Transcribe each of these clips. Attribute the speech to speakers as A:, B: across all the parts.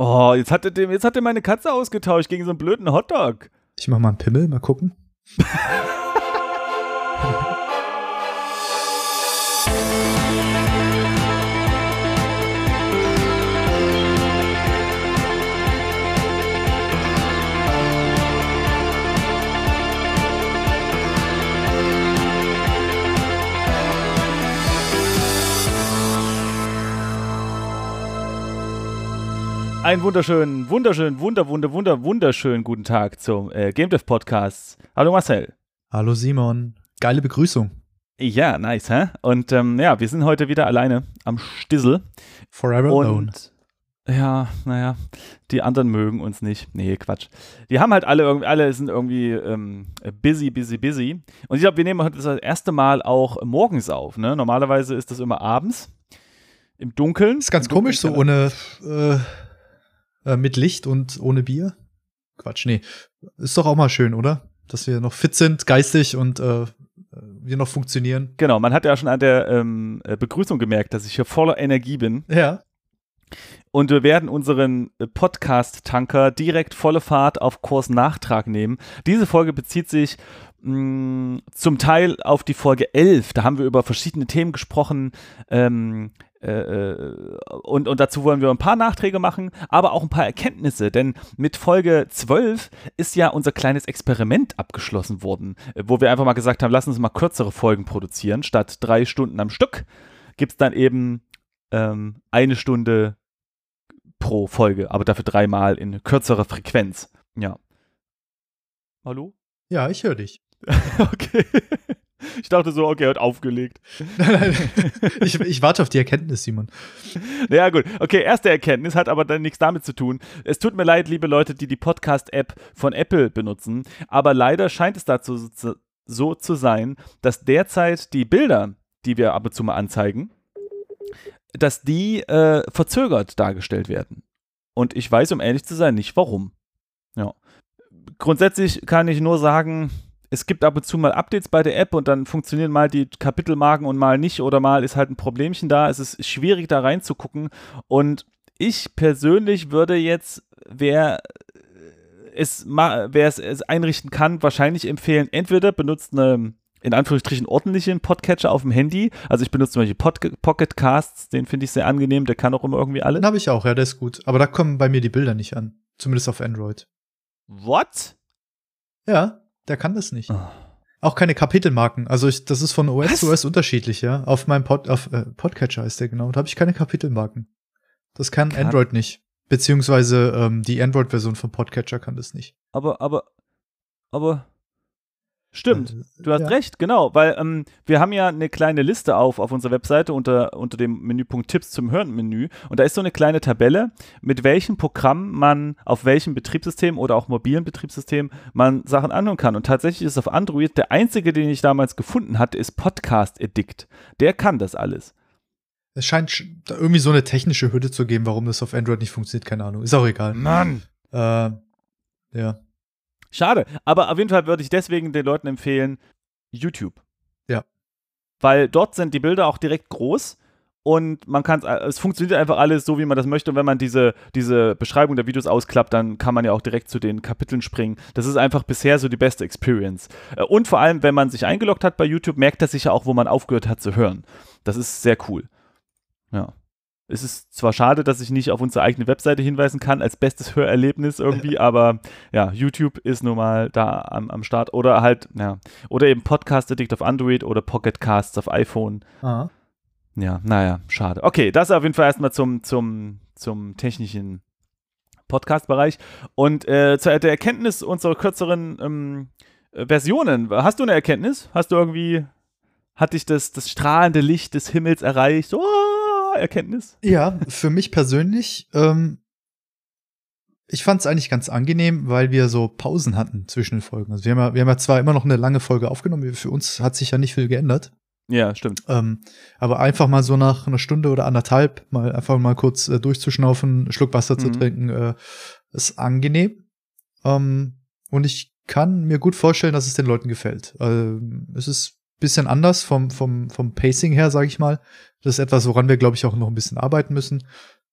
A: Oh, jetzt hat, er dem, jetzt hat er meine Katze ausgetauscht gegen so einen blöden Hotdog.
B: Ich mach mal einen Pimmel, mal gucken.
A: Einen wunderschönen, wunderschönen, wunder, wunder, wunder, wunderschönen guten Tag zum äh, Game Dev Podcast. Hallo Marcel.
B: Hallo Simon. Geile Begrüßung.
A: Ja, nice, hä? Und ähm, ja, wir sind heute wieder alleine am Stissel.
B: Forever
A: Und
B: alone.
A: ja, naja, die anderen mögen uns nicht. Nee, Quatsch. Die haben halt alle irgendwie, alle sind irgendwie ähm, busy, busy, busy. Und ich glaube, wir nehmen heute das erste Mal auch morgens auf. Ne? Normalerweise ist das immer abends. Im Dunkeln.
B: Ist ganz
A: Dunkeln
B: komisch, so ohne äh, äh, mit Licht und ohne Bier. Quatsch, nee. Ist doch auch mal schön, oder? Dass wir noch fit sind, geistig und äh, wir noch funktionieren.
A: Genau, man hat ja schon an der ähm, äh, Begrüßung gemerkt, dass ich hier voller Energie bin.
B: Ja.
A: Und wir werden unseren äh, Podcast-Tanker direkt volle Fahrt auf Kurs Nachtrag nehmen. Diese Folge bezieht sich mh, zum Teil auf die Folge 11. Da haben wir über verschiedene Themen gesprochen. Ähm, äh, äh, und, und dazu wollen wir ein paar Nachträge machen, aber auch ein paar Erkenntnisse, denn mit Folge 12 ist ja unser kleines Experiment abgeschlossen worden, äh, wo wir einfach mal gesagt haben, lass uns mal kürzere Folgen produzieren. Statt drei Stunden am Stück gibt es dann eben ähm, eine Stunde pro Folge, aber dafür dreimal in kürzerer Frequenz. Ja. Hallo?
B: Ja, ich höre dich.
A: okay. Ich dachte so, okay, er hat aufgelegt.
B: ich, ich warte auf die Erkenntnis, Simon.
A: Naja, gut. Okay, erste Erkenntnis hat aber dann nichts damit zu tun. Es tut mir leid, liebe Leute, die die Podcast-App von Apple benutzen, aber leider scheint es dazu so, so zu sein, dass derzeit die Bilder, die wir ab und zu mal anzeigen, dass die äh, verzögert dargestellt werden. Und ich weiß, um ehrlich zu sein, nicht warum. Ja. Grundsätzlich kann ich nur sagen, es gibt ab und zu mal Updates bei der App und dann funktionieren mal die Kapitelmarken und mal nicht oder mal ist halt ein Problemchen da. Es ist schwierig da reinzugucken und ich persönlich würde jetzt, wer es, ma- wer es, es einrichten kann, wahrscheinlich empfehlen, entweder benutzt eine in Anführungsstrichen ordentlichen Podcatcher auf dem Handy. Also ich benutze zum Beispiel Pod Pocket Casts, den finde ich sehr angenehm, der kann auch immer irgendwie alle.
B: Den habe ich auch, ja, der ist gut. Aber da kommen bei mir die Bilder nicht an. Zumindest auf Android.
A: What?
B: Ja, der kann das nicht.
A: Oh.
B: Auch keine Kapitelmarken. Also ich, das ist von OS
A: Was?
B: zu OS unterschiedlich, ja. Auf meinem Pod, auf äh, Podcatcher ist der genau. Da habe ich keine Kapitelmarken. Das kann
A: Kann-
B: Android nicht. Beziehungsweise ähm, die Android-Version von Podcatcher kann das nicht.
A: Aber, aber, aber. Stimmt.
B: Äh,
A: Du hast
B: ja.
A: recht, genau, weil ähm, wir haben ja eine kleine Liste auf auf unserer Webseite unter, unter dem Menüpunkt Tipps zum Hören-Menü und da ist so eine kleine Tabelle, mit welchem Programm man auf welchem Betriebssystem oder auch mobilen Betriebssystem man Sachen anhören kann. Und tatsächlich ist auf Android der einzige, den ich damals gefunden hatte, ist Podcast Addict. Der kann das alles.
B: Es scheint sch- da irgendwie so eine technische Hürde zu geben, warum das auf Android nicht funktioniert, keine Ahnung. Ist auch egal.
A: Mann!
B: Äh, ja.
A: Schade, aber auf jeden Fall würde ich deswegen den Leuten empfehlen, YouTube.
B: Ja.
A: Weil dort sind die Bilder auch direkt groß und man kann es funktioniert einfach alles so, wie man das möchte. Und wenn man diese, diese Beschreibung der Videos ausklappt, dann kann man ja auch direkt zu den Kapiteln springen. Das ist einfach bisher so die beste Experience. Äh, Und vor allem, wenn man sich eingeloggt hat bei YouTube, merkt er sich ja auch, wo man aufgehört hat zu hören. Das ist sehr cool. Ja. Es ist zwar schade, dass ich nicht auf unsere eigene Webseite hinweisen kann als bestes Hörerlebnis irgendwie, aber ja, YouTube ist nun mal da am, am Start. Oder halt, ja, oder eben Podcast Addict auf Android oder Pocket Casts auf iPhone.
B: Ah.
A: Ja, naja, schade. Okay, das auf jeden Fall erstmal zum, zum, zum technischen Podcast-Bereich. Und äh, zur der Erkenntnis unserer kürzeren ähm, äh, Versionen. Hast du eine Erkenntnis? Hast du irgendwie, hat dich das, das strahlende Licht des Himmels erreicht? Oh, Erkenntnis?
B: Ja, für mich persönlich, ähm, ich fand es eigentlich ganz angenehm, weil wir so Pausen hatten zwischen den Folgen. Also wir haben ja, wir haben ja zwar immer noch eine lange Folge aufgenommen, für uns hat sich ja nicht viel geändert.
A: Ja, stimmt.
B: Ähm, aber einfach mal so nach einer Stunde oder anderthalb mal einfach mal kurz äh, durchzuschnaufen, einen Schluck Wasser zu
A: Mhm.
B: trinken, äh, ist angenehm. Ähm, und ich kann mir gut vorstellen, dass es den Leuten gefällt. Ähm, es ist bisschen anders vom, vom, vom Pacing her, sage ich mal. Das ist etwas, woran wir, glaube ich, auch noch ein bisschen arbeiten müssen.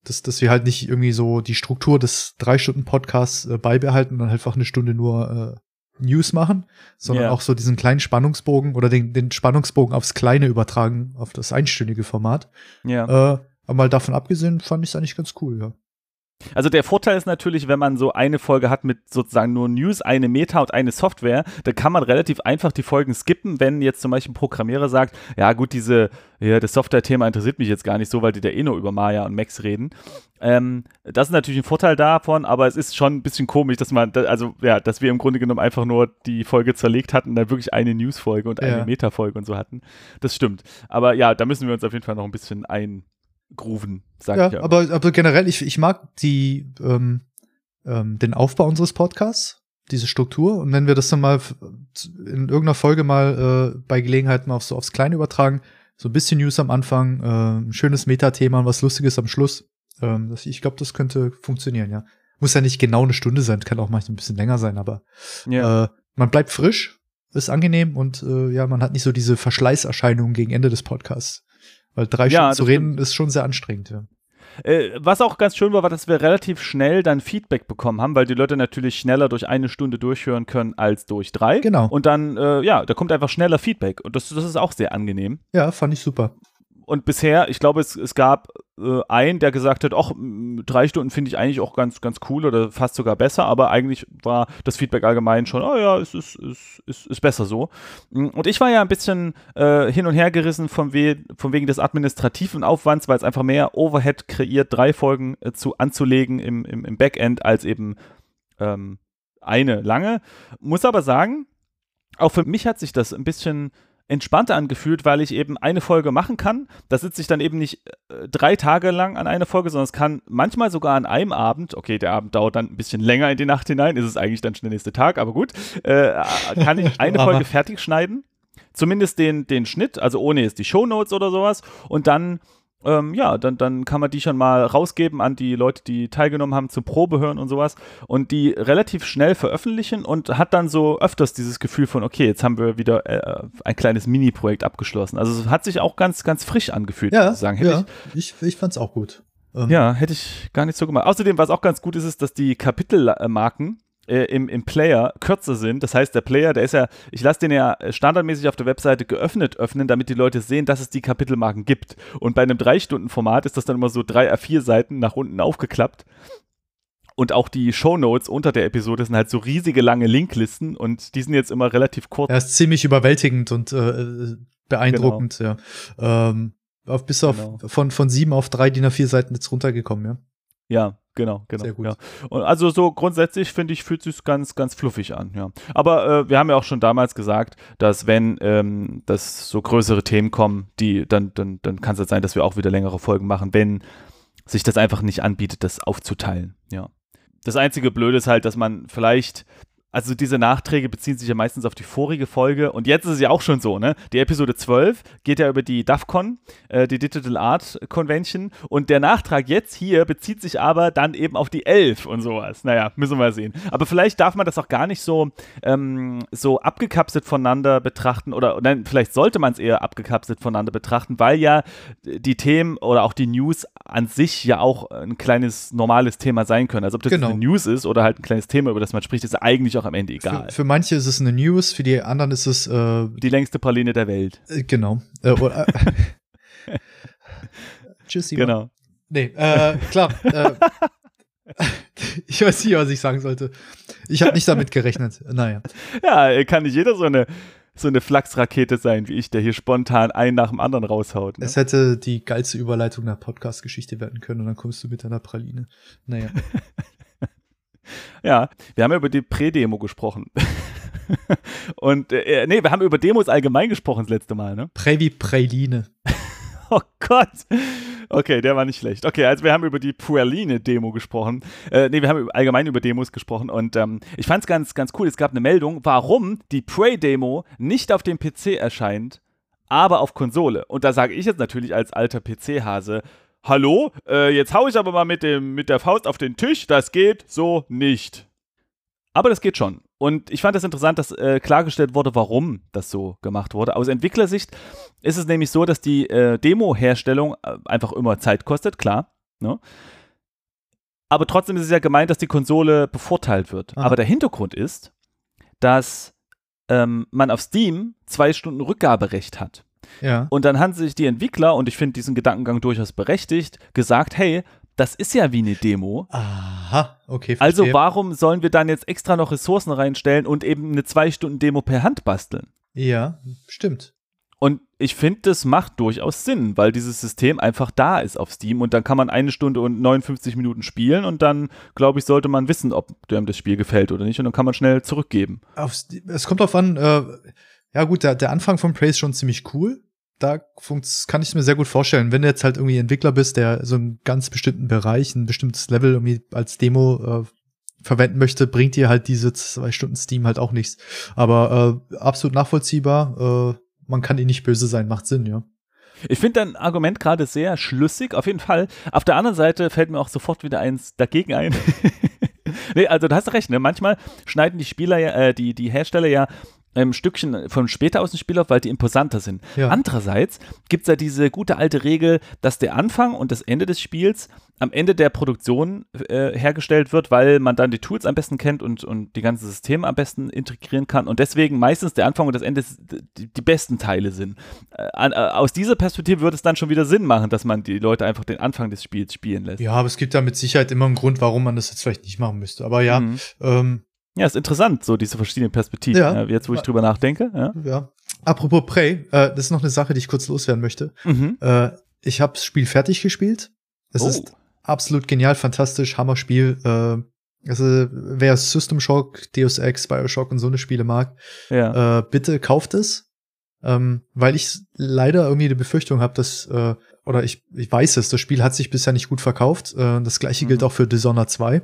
B: dass, dass wir halt nicht irgendwie so die Struktur des drei Stunden Podcasts äh, beibehalten und dann einfach eine Stunde nur äh, News machen, sondern
A: Ja.
B: auch so diesen kleinen Spannungsbogen oder den, den Spannungsbogen aufs Kleine übertragen, auf das einstündige Format.
A: Ja.
B: Äh, aber mal davon abgesehen, fand ich es eigentlich ganz cool, ja.
A: Also der Vorteil ist natürlich, wenn man so eine Folge hat mit sozusagen nur News, eine Meta und eine Software, dann kann man relativ einfach die Folgen skippen, wenn jetzt zum Beispiel ein Programmierer sagt, ja gut, diese, ja, das Software-Thema interessiert mich jetzt gar nicht so, weil die da eh nur über Maya und Max reden. Ähm, das ist natürlich ein Vorteil davon, aber es ist schon ein bisschen komisch, dass man, also ja, dass wir im Grunde genommen einfach nur die Folge zerlegt hatten und dann wirklich eine News-Folge und eine
B: Ja.
A: Meta-Folge und so hatten. Das stimmt. Aber ja, da müssen wir uns auf jeden Fall noch ein bisschen eingrooven, sag
B: Ja,
A: ich ja.
B: aber, aber generell, ich, ich mag die, ähm, ähm, den Aufbau unseres Podcasts, diese Struktur. Und wenn wir das dann mal in irgendeiner Folge mal äh, bei Gelegenheit mal auf, so aufs Kleine übertragen, so ein bisschen News am Anfang, äh, ein schönes Metathema und was Lustiges am Schluss. Ähm, das, ich glaube, das könnte funktionieren, ja. Muss ja nicht genau eine Stunde sein, kann auch manchmal ein bisschen länger sein, aber
A: ja.
B: äh, man bleibt frisch, ist angenehm und äh, ja, man hat nicht so diese Verschleißerscheinungen gegen Ende des Podcasts. Weil drei
A: Ja,
B: Stunden zu reden ist schon sehr anstrengend, ja.
A: Äh, was auch ganz schön war, war, dass wir relativ schnell dann Feedback bekommen haben, weil die Leute natürlich schneller durch eine Stunde durchhören können als durch drei.
B: Genau.
A: Und dann, äh, ja, da kommt einfach schneller Feedback. Und das, das ist auch sehr angenehm.
B: Ja, fand ich super.
A: Und bisher, ich glaube, es, es gab äh, einen, der gesagt hat, ach, drei Stunden finde ich eigentlich auch ganz, ganz cool oder fast sogar besser, aber eigentlich war das Feedback allgemein schon, oh ja, es ist, ist, ist, ist besser so. Mm, Und ich war ja ein bisschen äh, hin und her gerissen von, we von wegen des administrativen Aufwands, weil es einfach mehr Overhead kreiert, drei Folgen äh, zu, anzulegen im, im, im Backend als eben ähm, eine lange. Muss aber sagen, auch für mich hat sich das ein bisschen entspannter angefühlt, weil ich eben eine Folge machen kann. Da sitze ich dann eben nicht äh, drei Tage lang an einer Folge, sondern es kann manchmal sogar an einem Abend, okay, der Abend dauert dann ein bisschen länger in die Nacht hinein, ist es eigentlich dann schon der nächste Tag, aber gut, äh, kann ich eine Folge fertig schneiden. Zumindest den, den Schnitt, also ohne jetzt die Shownotes oder sowas. Und dann, ähm, ja, dann, dann kann man die schon mal rausgeben an die Leute, die teilgenommen haben zum Probehören und sowas. Und die relativ schnell veröffentlichen und hat dann so öfters dieses Gefühl von, okay, jetzt haben wir wieder äh, ein kleines Mini-Projekt abgeschlossen. Also es hat sich auch ganz, ganz frisch angefühlt,
B: Ja,
A: sozusagen. Hätte
B: ja. Ich, ich fand's auch gut. Ähm,
A: ja, hätte ich gar nicht so gemacht. Außerdem, was auch ganz gut ist, ist, dass die Kapitelmarken äh, im, im Player kürzer sind. Das heißt, der Player, der ist ja, ich lasse den ja standardmäßig auf der Webseite geöffnet öffnen, damit die Leute sehen, dass es die Kapitelmarken gibt. Und bei einem 3-Stunden-Format ist das dann immer so drei A4 Seiten nach unten aufgeklappt. Und auch die Shownotes unter der Episode sind halt so riesige lange Linklisten und die sind jetzt immer relativ kurz.
B: Er ist ziemlich überwältigend und äh, beeindruckend, ja. Ähm, auf, bis auf
A: Genau.
B: von, von sieben auf drei DIN A4 Seiten jetzt runtergekommen, ja.
A: Ja, genau, genau.
B: Sehr gut.
A: Ja. Und also so grundsätzlich finde ich, fühlt sich ganz, ganz fluffig an, ja. Aber äh, wir haben ja auch schon damals gesagt, dass wenn ähm, das so größere Themen kommen, die, dann, dann, dann kann es halt sein, dass wir auch wieder längere Folgen machen, wenn sich das einfach nicht anbietet, das aufzuteilen, ja. Das einzige Blöde ist halt, dass man vielleicht, also diese Nachträge beziehen sich ja meistens auf die vorige Folge und jetzt ist es ja auch schon so, ne? Die Episode 12 geht ja über die DAFCON, äh, die Digital Art Convention und der Nachtrag jetzt hier bezieht sich aber dann eben auf die 11 und sowas. Naja, müssen wir sehen. Aber vielleicht darf man das auch gar nicht so, ähm, so abgekapselt voneinander betrachten oder nein, vielleicht sollte man es eher abgekapselt voneinander betrachten, weil ja die Themen oder auch die News an sich ja auch ein kleines normales Thema sein können. Also ob das
B: Genau.
A: eine News ist oder halt ein kleines Thema, über das man spricht, ist ja eigentlich auch am Ende egal.
B: Für, für manche ist es eine News, für die anderen ist es äh,
A: die längste Praline der Welt.
B: äh, genau. Äh, oder, Tschüss, Simon.
A: Genau.
B: Nee, äh, klar. äh, ich weiß nicht, was ich sagen sollte. Ich habe nicht damit gerechnet. Naja.
A: Ja, kann nicht jeder so eine, so eine Flachsrakete sein wie ich, der hier spontan einen nach dem anderen raushaut. Ne?
B: Es hätte die geilste Überleitung einer Podcast-Geschichte werden können und dann kommst du mit deiner Praline. Naja.
A: Ja, wir haben ja über die Prä-Demo gesprochen. Und, äh, nee, wir haben über Demos allgemein gesprochen das letzte Mal, ne?
B: Previ Praline.
A: Oh Gott. Okay, der war nicht schlecht. Okay, also wir haben über die Puerline-Demo gesprochen. Äh, nee, wir haben allgemein über Demos gesprochen und ähm, ich fand es ganz, ganz cool. Es gab eine Meldung, warum die Prey-Demo nicht auf dem PC erscheint, aber auf Konsole. Und da sage ich jetzt natürlich als alter PC-Hase, hallo, äh, jetzt hau ich aber mal mit, dem, mit der Faust auf den Tisch, das geht so nicht. Aber das geht schon. Und ich fand das interessant, dass äh, klargestellt wurde, warum das so gemacht wurde. Aus Entwicklersicht ist es nämlich so, dass die äh, Demo-Herstellung äh, einfach immer Zeit kostet, klar. Ne? aber trotzdem ist es ja gemeint, dass die Konsole bevorteilt wird.
B: Ah.
A: Aber der Hintergrund ist, dass ähm, man auf Steam zwei Stunden Rückgaberecht hat.
B: Ja.
A: Und dann haben sich die Entwickler, und ich finde diesen Gedankengang durchaus berechtigt, gesagt, hey, das ist ja wie eine Demo.
B: Aha, okay.
A: Also
B: verstehe.
A: warum sollen wir dann jetzt extra noch Ressourcen reinstellen und eben eine zwei Stunden Demo per Hand basteln?
B: Ja, stimmt.
A: Und ich finde, das macht durchaus Sinn, weil dieses System einfach da ist auf Steam und dann kann man eine Stunde und 59 Minuten spielen und dann, glaube ich, sollte man wissen, ob dem das Spiel gefällt oder nicht und dann kann man schnell zurückgeben.
B: Aufs, es kommt drauf an, äh, ja gut, der, der Anfang von Prey ist schon ziemlich cool. Da kann ich es mir sehr gut vorstellen. Wenn du jetzt halt irgendwie Entwickler bist, der so einen ganz bestimmten Bereich, ein bestimmtes Level irgendwie als Demo äh, verwenden möchte, bringt dir halt diese zwei Stunden Steam halt auch nichts. Aber äh, absolut nachvollziehbar. Äh, man kann ihn nicht böse sein, macht Sinn, ja.
A: Ich finde dein Argument gerade sehr schlüssig, auf jeden Fall. Auf der anderen Seite fällt mir auch sofort wieder eins dagegen ein. nee, also du hast recht, ne? Manchmal schneiden die Spieler ja, äh, die, die Hersteller ja ein Stückchen von später aus dem Spiel auf, weil die imposanter sind.
B: Ja.
A: Andererseits gibt es ja diese gute alte Regel, dass der Anfang und das Ende des Spiels am Ende der Produktion äh, hergestellt wird, weil man dann die Tools am besten kennt und, und die ganzen Systeme am besten integrieren kann und deswegen meistens der Anfang und das Ende die, die besten Teile sind. Äh, an, äh, aus dieser Perspektive würde es dann schon wieder Sinn machen, dass man die Leute einfach den Anfang des Spiels spielen lässt.
B: Ja, aber es gibt da mit Sicherheit immer einen Grund, warum man das jetzt vielleicht nicht machen müsste. Aber ja,
A: Mhm.
B: ähm,
A: Ja, ist interessant, so diese verschiedenen Perspektiven.
B: Ja.
A: Ja. Jetzt, wo ich drüber nachdenke. Ja.
B: ja. Apropos Prey, äh, das ist noch eine Sache, die ich kurz loswerden möchte.
A: Mhm.
B: Äh, ich habe das Spiel fertig gespielt. Es
A: Oh.
B: ist absolut genial, fantastisch, Hammer-Spiel. Äh, also, wer System Shock, Deus Ex, Bioshock und so eine Spiele mag,
A: Ja.
B: äh, bitte kauft es. Ähm, weil ich leider irgendwie die Befürchtung habe, dass, äh, oder ich, ich weiß es, das Spiel hat sich bisher nicht gut verkauft. Äh, das gleiche
A: Mhm.
B: gilt auch für Dishonored 2.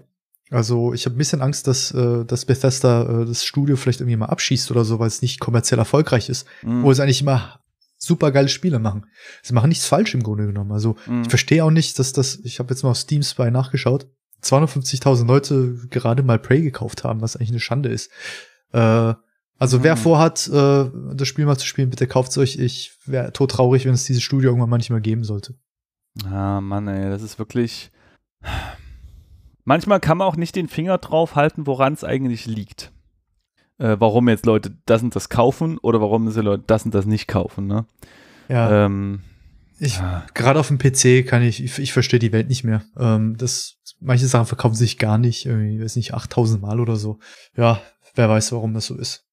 B: Also ich habe ein bisschen Angst, dass, äh, dass Bethesda äh, das Studio vielleicht irgendwie mal abschießt oder so, weil es nicht kommerziell erfolgreich ist.
A: Mhm.
B: Wo es eigentlich immer super geile Spiele machen. Sie machen nichts falsch im Grunde genommen. Also
A: Mhm.
B: ich verstehe auch nicht, dass das, ich habe jetzt mal auf Steam Spy nachgeschaut, 250.000 Leute gerade mal Prey gekauft haben, was eigentlich eine Schande ist. Äh, also wer
A: Mhm.
B: vorhat, äh, das Spiel mal zu spielen, bitte kauft's euch. Ich wäre tot traurig, wenn es dieses Studio irgendwann mal nicht mehr geben sollte.
A: Ah, Mann, ey, das ist wirklich. Manchmal kann man auch nicht den Finger drauf halten, woran es eigentlich liegt. Äh, warum jetzt Leute das und das kaufen oder warum sie Leute das und das nicht kaufen, ne?
B: Ja,
A: Ähm,
B: ich,
A: ja.
B: gerade auf dem PC kann ich, ich, ich verstehe die Welt nicht mehr. Ähm, das, manche Sachen verkaufen sich gar nicht, irgendwie, weiß nicht, 8000 Mal oder so. Ja, wer weiß, warum das so ist.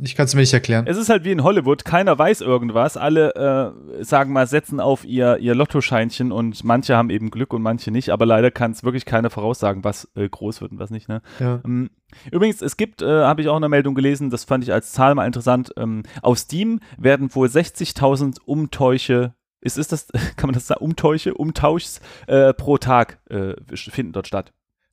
B: Ich kann es mir nicht erklären.
A: Es ist halt wie in Hollywood, keiner weiß irgendwas. Alle, äh, sagen mal, setzen auf ihr, ihr Lottoscheinchen und manche haben eben Glück und manche nicht. Aber leider kann es wirklich keiner voraussagen, was äh, groß wird und was nicht. Ne?
B: Ja.
A: Ähm, Übrigens, es gibt, äh, habe ich auch eine Meldung gelesen, das fand ich als Zahl mal interessant. Ähm, auf Steam werden wohl 60.000 Umtäusche, ist, ist das, kann man das sagen, Umtäusche, Umtauschs äh, pro Tag äh, finden dort statt.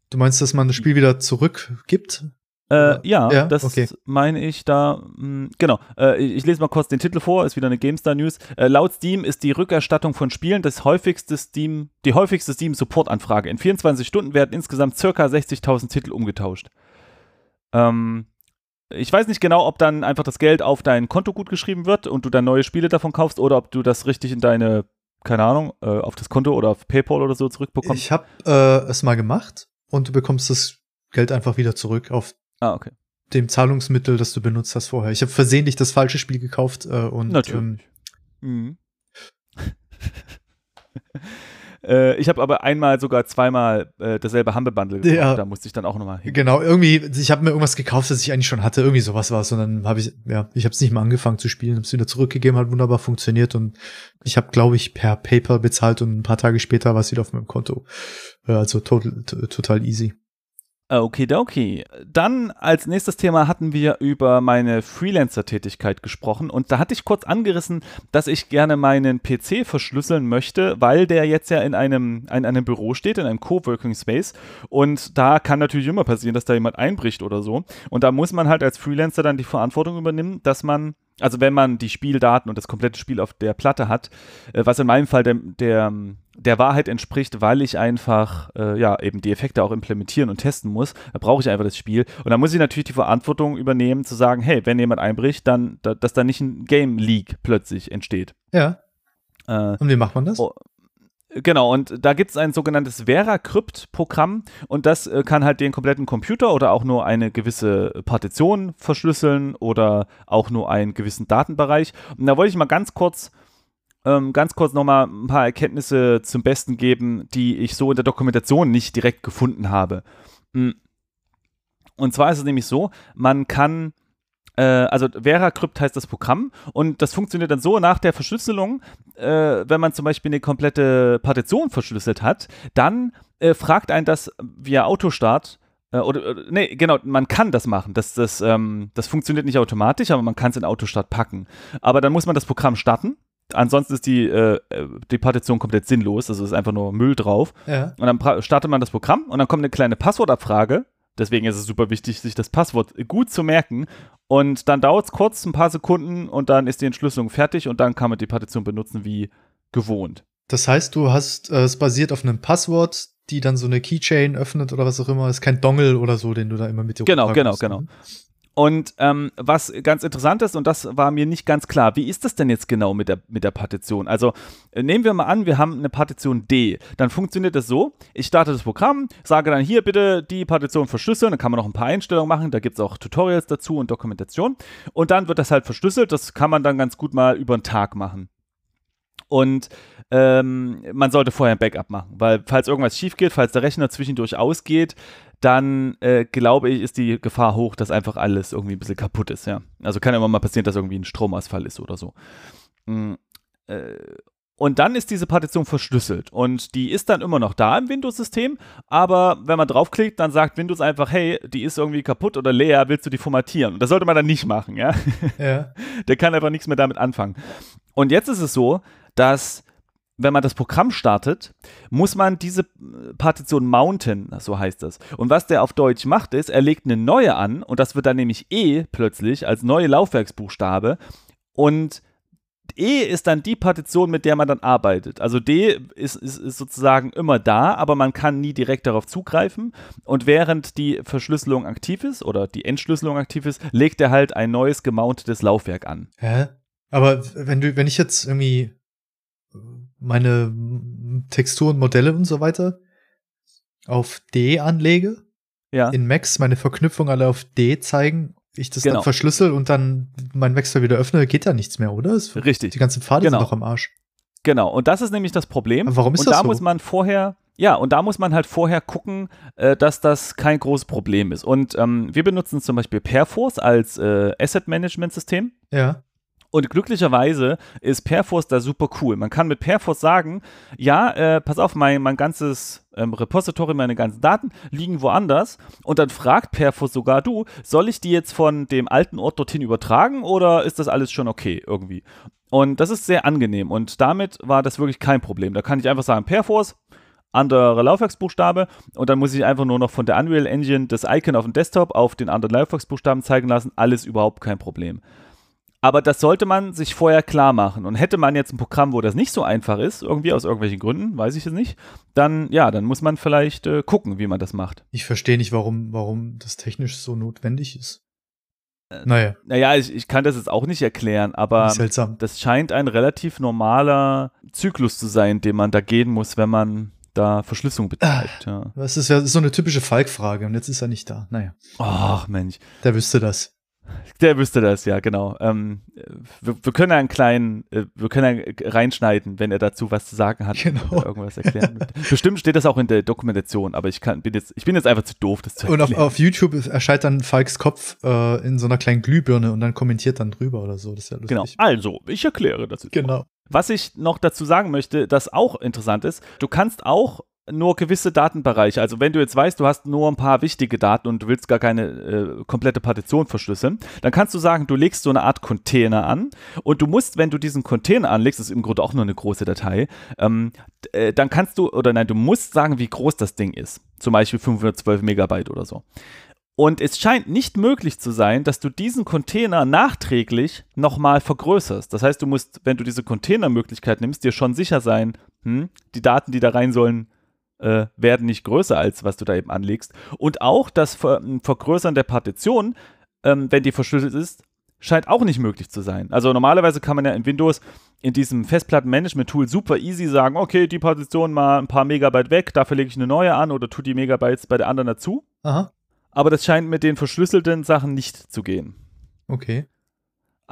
B: Du meinst, dass man das Spiel wieder zurückgibt?
A: Äh, ja,
B: Ja,
A: das
B: okay.
A: meine ich da. Mh, genau. Äh, ich, ich lese mal kurz den Titel vor, ist wieder eine GameStar News. Äh, laut Steam ist die Rückerstattung von Spielen das häufigste Steam, die häufigste Steam-Support-Anfrage. In 24 Stunden werden insgesamt circa 60.000 Titel umgetauscht. Ähm, ich weiß nicht genau, ob dann einfach das Geld auf dein Konto gut geschrieben wird und du dann neue Spiele davon kaufst oder ob du das richtig in deine, keine Ahnung, äh, auf das Konto oder auf PayPal oder so zurückbekommst.
B: Ich habe äh, es mal gemacht und du bekommst das Geld einfach wieder zurück auf
A: ah, okay.
B: dem Zahlungsmittel, das du benutzt hast vorher. Ich habe versehentlich das falsche Spiel gekauft äh, und
A: Natürlich.
B: Ähm,
A: Mhm. äh, ich habe aber einmal sogar zweimal äh, dasselbe Humble Bundle gekauft.
B: Ja.
A: Da musste ich dann auch nochmal hin.
B: genau, irgendwie, ich habe mir irgendwas gekauft, das ich eigentlich schon hatte, irgendwie sowas war es und dann habe ich, ja, ich habe es nicht mal angefangen zu spielen, habe es wieder zurückgegeben, hat wunderbar funktioniert und ich habe, glaube ich, per PayPal bezahlt und ein paar Tage später war es wieder auf meinem Konto. Äh, also total, total easy.
A: Okidoki. Dann als nächstes Thema hatten wir über meine Freelancer-Tätigkeit gesprochen und da hatte ich kurz angerissen, dass ich gerne meinen PC verschlüsseln möchte, weil der jetzt ja in einem, in einem Büro steht, in einem Coworking Space und da kann natürlich immer passieren, dass da jemand einbricht oder so und da muss man halt als Freelancer dann die Verantwortung übernehmen, dass man also wenn man die Spieldaten und das komplette Spiel auf der Platte hat, äh, was in meinem Fall der, der, der Wahrheit entspricht, weil ich einfach äh, ja eben die Effekte auch implementieren und testen muss, da brauche ich einfach das Spiel. Und da muss ich natürlich die Verantwortung übernehmen, zu sagen, hey, wenn jemand einbricht, dann, da, dass da nicht ein Game Leak plötzlich entsteht.
B: Ja,
A: Äh,
B: und wie macht man das?
A: Oh, Genau, und da gibt es ein sogenanntes VeraCrypt-Programm und das äh, kann halt den kompletten Computer oder auch nur eine gewisse Partition verschlüsseln oder auch nur einen gewissen Datenbereich. Und da wollte ich mal ganz kurz, ähm, ganz kurz nochmal ein paar Erkenntnisse zum Besten geben, die ich so in der Dokumentation nicht direkt gefunden habe. Hm. Und zwar ist es nämlich so, man kann äh, also VeraCrypt heißt das Programm und das funktioniert dann so nach der Verschlüsselung, äh, wenn man zum Beispiel eine komplette Partition verschlüsselt hat, dann äh, fragt einen das via Autostart, äh, oder, nee, genau, man kann das machen. Das, das, ähm, das funktioniert nicht automatisch, aber man kann es in Autostart packen. Aber dann muss man das Programm starten. Ansonsten ist die, äh, die Partition komplett sinnlos, also ist einfach nur Müll drauf. Ja. Und dann startet man das Programm und dann kommt eine kleine Passwortabfrage. Deswegen ist es super wichtig, sich das Passwort gut zu merken. Und dann dauert es kurz, ein paar Sekunden und dann ist die Entschlüsselung fertig und dann kann man die Partition benutzen wie gewohnt.
B: Das heißt, du hast, äh, es basiert auf einem Passwort, die dann so eine Keychain öffnet oder was auch immer. Es ist kein Dongle oder so, den du da immer mit dir
A: Genau, genau, genau. Und ähm, was ganz interessant ist, und das war mir nicht ganz klar, wie ist das denn jetzt genau mit der, mit der Partition? Also äh, nehmen wir mal an, wir haben eine Partition D. Dann funktioniert das so, ich starte das Programm, sage dann hier bitte die Partition verschlüsseln, dann kann man noch ein paar Einstellungen machen, da gibt es auch Tutorials dazu und Dokumentation. Und dann wird das halt verschlüsselt, das kann man dann ganz gut mal über einen Tag machen. Und ähm, man sollte vorher ein Backup machen, weil falls irgendwas schief geht, falls der Rechner zwischendurch ausgeht, dann äh, glaube ich, ist die Gefahr hoch, dass einfach alles irgendwie ein bisschen kaputt ist, ja. Also kann immer mal passieren, dass irgendwie ein Stromausfall ist oder so. Mhm. Äh, und dann ist diese Partition verschlüsselt und die ist dann immer noch da im Windows-System, aber wenn man draufklickt, dann sagt Windows einfach, hey, die ist irgendwie kaputt oder leer, willst du die formatieren? Und das sollte man dann nicht machen, ja. ja. Der kann einfach nichts mehr damit anfangen. Und jetzt ist es so, dass wenn man das Programm startet, muss man diese Partition mounten, so heißt das. Und was der auf Deutsch macht, ist, er legt eine neue an und das wird dann nämlich E plötzlich als neue Laufwerksbuchstabe und E ist dann die Partition, mit der man dann arbeitet. Also D ist, ist, ist, sozusagen immer da, aber man kann nie direkt darauf zugreifen. Und während die Verschlüsselung aktiv ist oder die Entschlüsselung aktiv ist, legt er halt ein neues gemountetes Laufwerk an.
B: Hä? Aber wenn du, wenn ich jetzt irgendwie meine Texturen, Modelle und so weiter auf D anlege, ja. in Max meine Verknüpfung alle auf D zeigen, ich das genau. dann verschlüssel und dann meinen Wechsel wieder öffne, geht da nichts mehr, oder? Es,
A: Richtig.
B: Die ganzen Pfade genau. sind doch am Arsch.
A: Genau, und das ist nämlich das Problem.
B: Aber warum ist
A: und
B: das
A: da
B: so?
A: muss man vorher, ja, und da muss man halt vorher gucken, äh, dass das kein großes Problem ist. Und ähm, wir benutzen zum Beispiel Perforce als äh, Asset Management System.
B: Ja.
A: Und glücklicherweise ist Perforce da super cool. Man kann mit Perforce sagen, ja, äh, pass auf, mein, mein ganzes ähm, Repository, meine ganzen Daten liegen woanders. Und dann fragt Perforce sogar du, soll ich die jetzt von dem alten Ort dorthin übertragen oder ist das alles schon okay irgendwie? Und das ist sehr angenehm. Und damit war das wirklich kein Problem. Da kann ich einfach sagen, Perforce, andere Laufwerksbuchstabe und dann muss ich einfach nur noch von der Unreal Engine das Icon auf dem Desktop auf den anderen Laufwerksbuchstaben zeigen lassen. Alles überhaupt kein Problem. Aber das sollte man sich vorher klar machen. Und hätte man jetzt ein Programm, wo das nicht so einfach ist, irgendwie aus irgendwelchen Gründen, weiß ich es nicht, dann ja, dann muss man vielleicht äh, gucken, wie man das macht.
B: Ich verstehe nicht, warum, warum das technisch so notwendig ist. Äh, naja.
A: Naja, ich, ich kann das jetzt auch nicht erklären, aber das scheint ein relativ normaler Zyklus zu sein, den man da gehen muss, wenn man da Verschlüsselung betreibt. Ja.
B: Das ist ja so eine typische Falk-Frage und jetzt ist er nicht da. Naja.
A: Ach Mensch.
B: Der wüsste das.
A: Der wüsste das, ja, genau. Ähm, wir, wir, können einen kleinen, äh, wir können reinschneiden, wenn er dazu was zu sagen hat.
B: Genau.
A: irgendwas erklären Bestimmt steht das auch in der Dokumentation, aber ich, kann, bin, jetzt, ich bin jetzt einfach zu doof, das zu
B: erklären. Und auf, auf YouTube erscheint dann Falks Kopf äh, in so einer kleinen Glühbirne und dann kommentiert dann drüber oder so. Das ist ja lustig.
A: Genau. Also, ich erkläre das jetzt.
B: Genau.
A: Was ich noch dazu sagen möchte, das auch interessant ist, du kannst auch nur gewisse Datenbereiche. Also wenn du jetzt weißt, du hast nur ein paar wichtige Daten und du willst gar keine äh, komplette Partition verschlüsseln, dann kannst du sagen, du legst so eine Art Container an und du musst, wenn du diesen Container anlegst, das ist im Grunde auch nur eine große Datei, ähm, äh, dann kannst du, oder nein, du musst sagen, wie groß das Ding ist. Zum Beispiel 512 Megabyte oder so. Und es scheint nicht möglich zu sein, dass du diesen Container nachträglich nochmal vergrößerst. Das heißt, du musst, wenn du diese Containermöglichkeit nimmst, dir schon sicher sein, hm, die Daten, die da rein sollen, äh, werden nicht größer, als was du da eben anlegst. Und auch das Ver Vergrößern der Partition, ähm, wenn die verschlüsselt ist, scheint auch nicht möglich zu sein. Also normalerweise kann man ja in Windows in diesem Festplattenmanagement-Tool super easy sagen, okay, die Partition mal ein paar Megabyte weg, dafür lege ich eine neue an oder tue die Megabytes bei der anderen dazu.
B: Aha.
A: Aber das scheint mit den verschlüsselten Sachen nicht zu gehen.
B: Okay.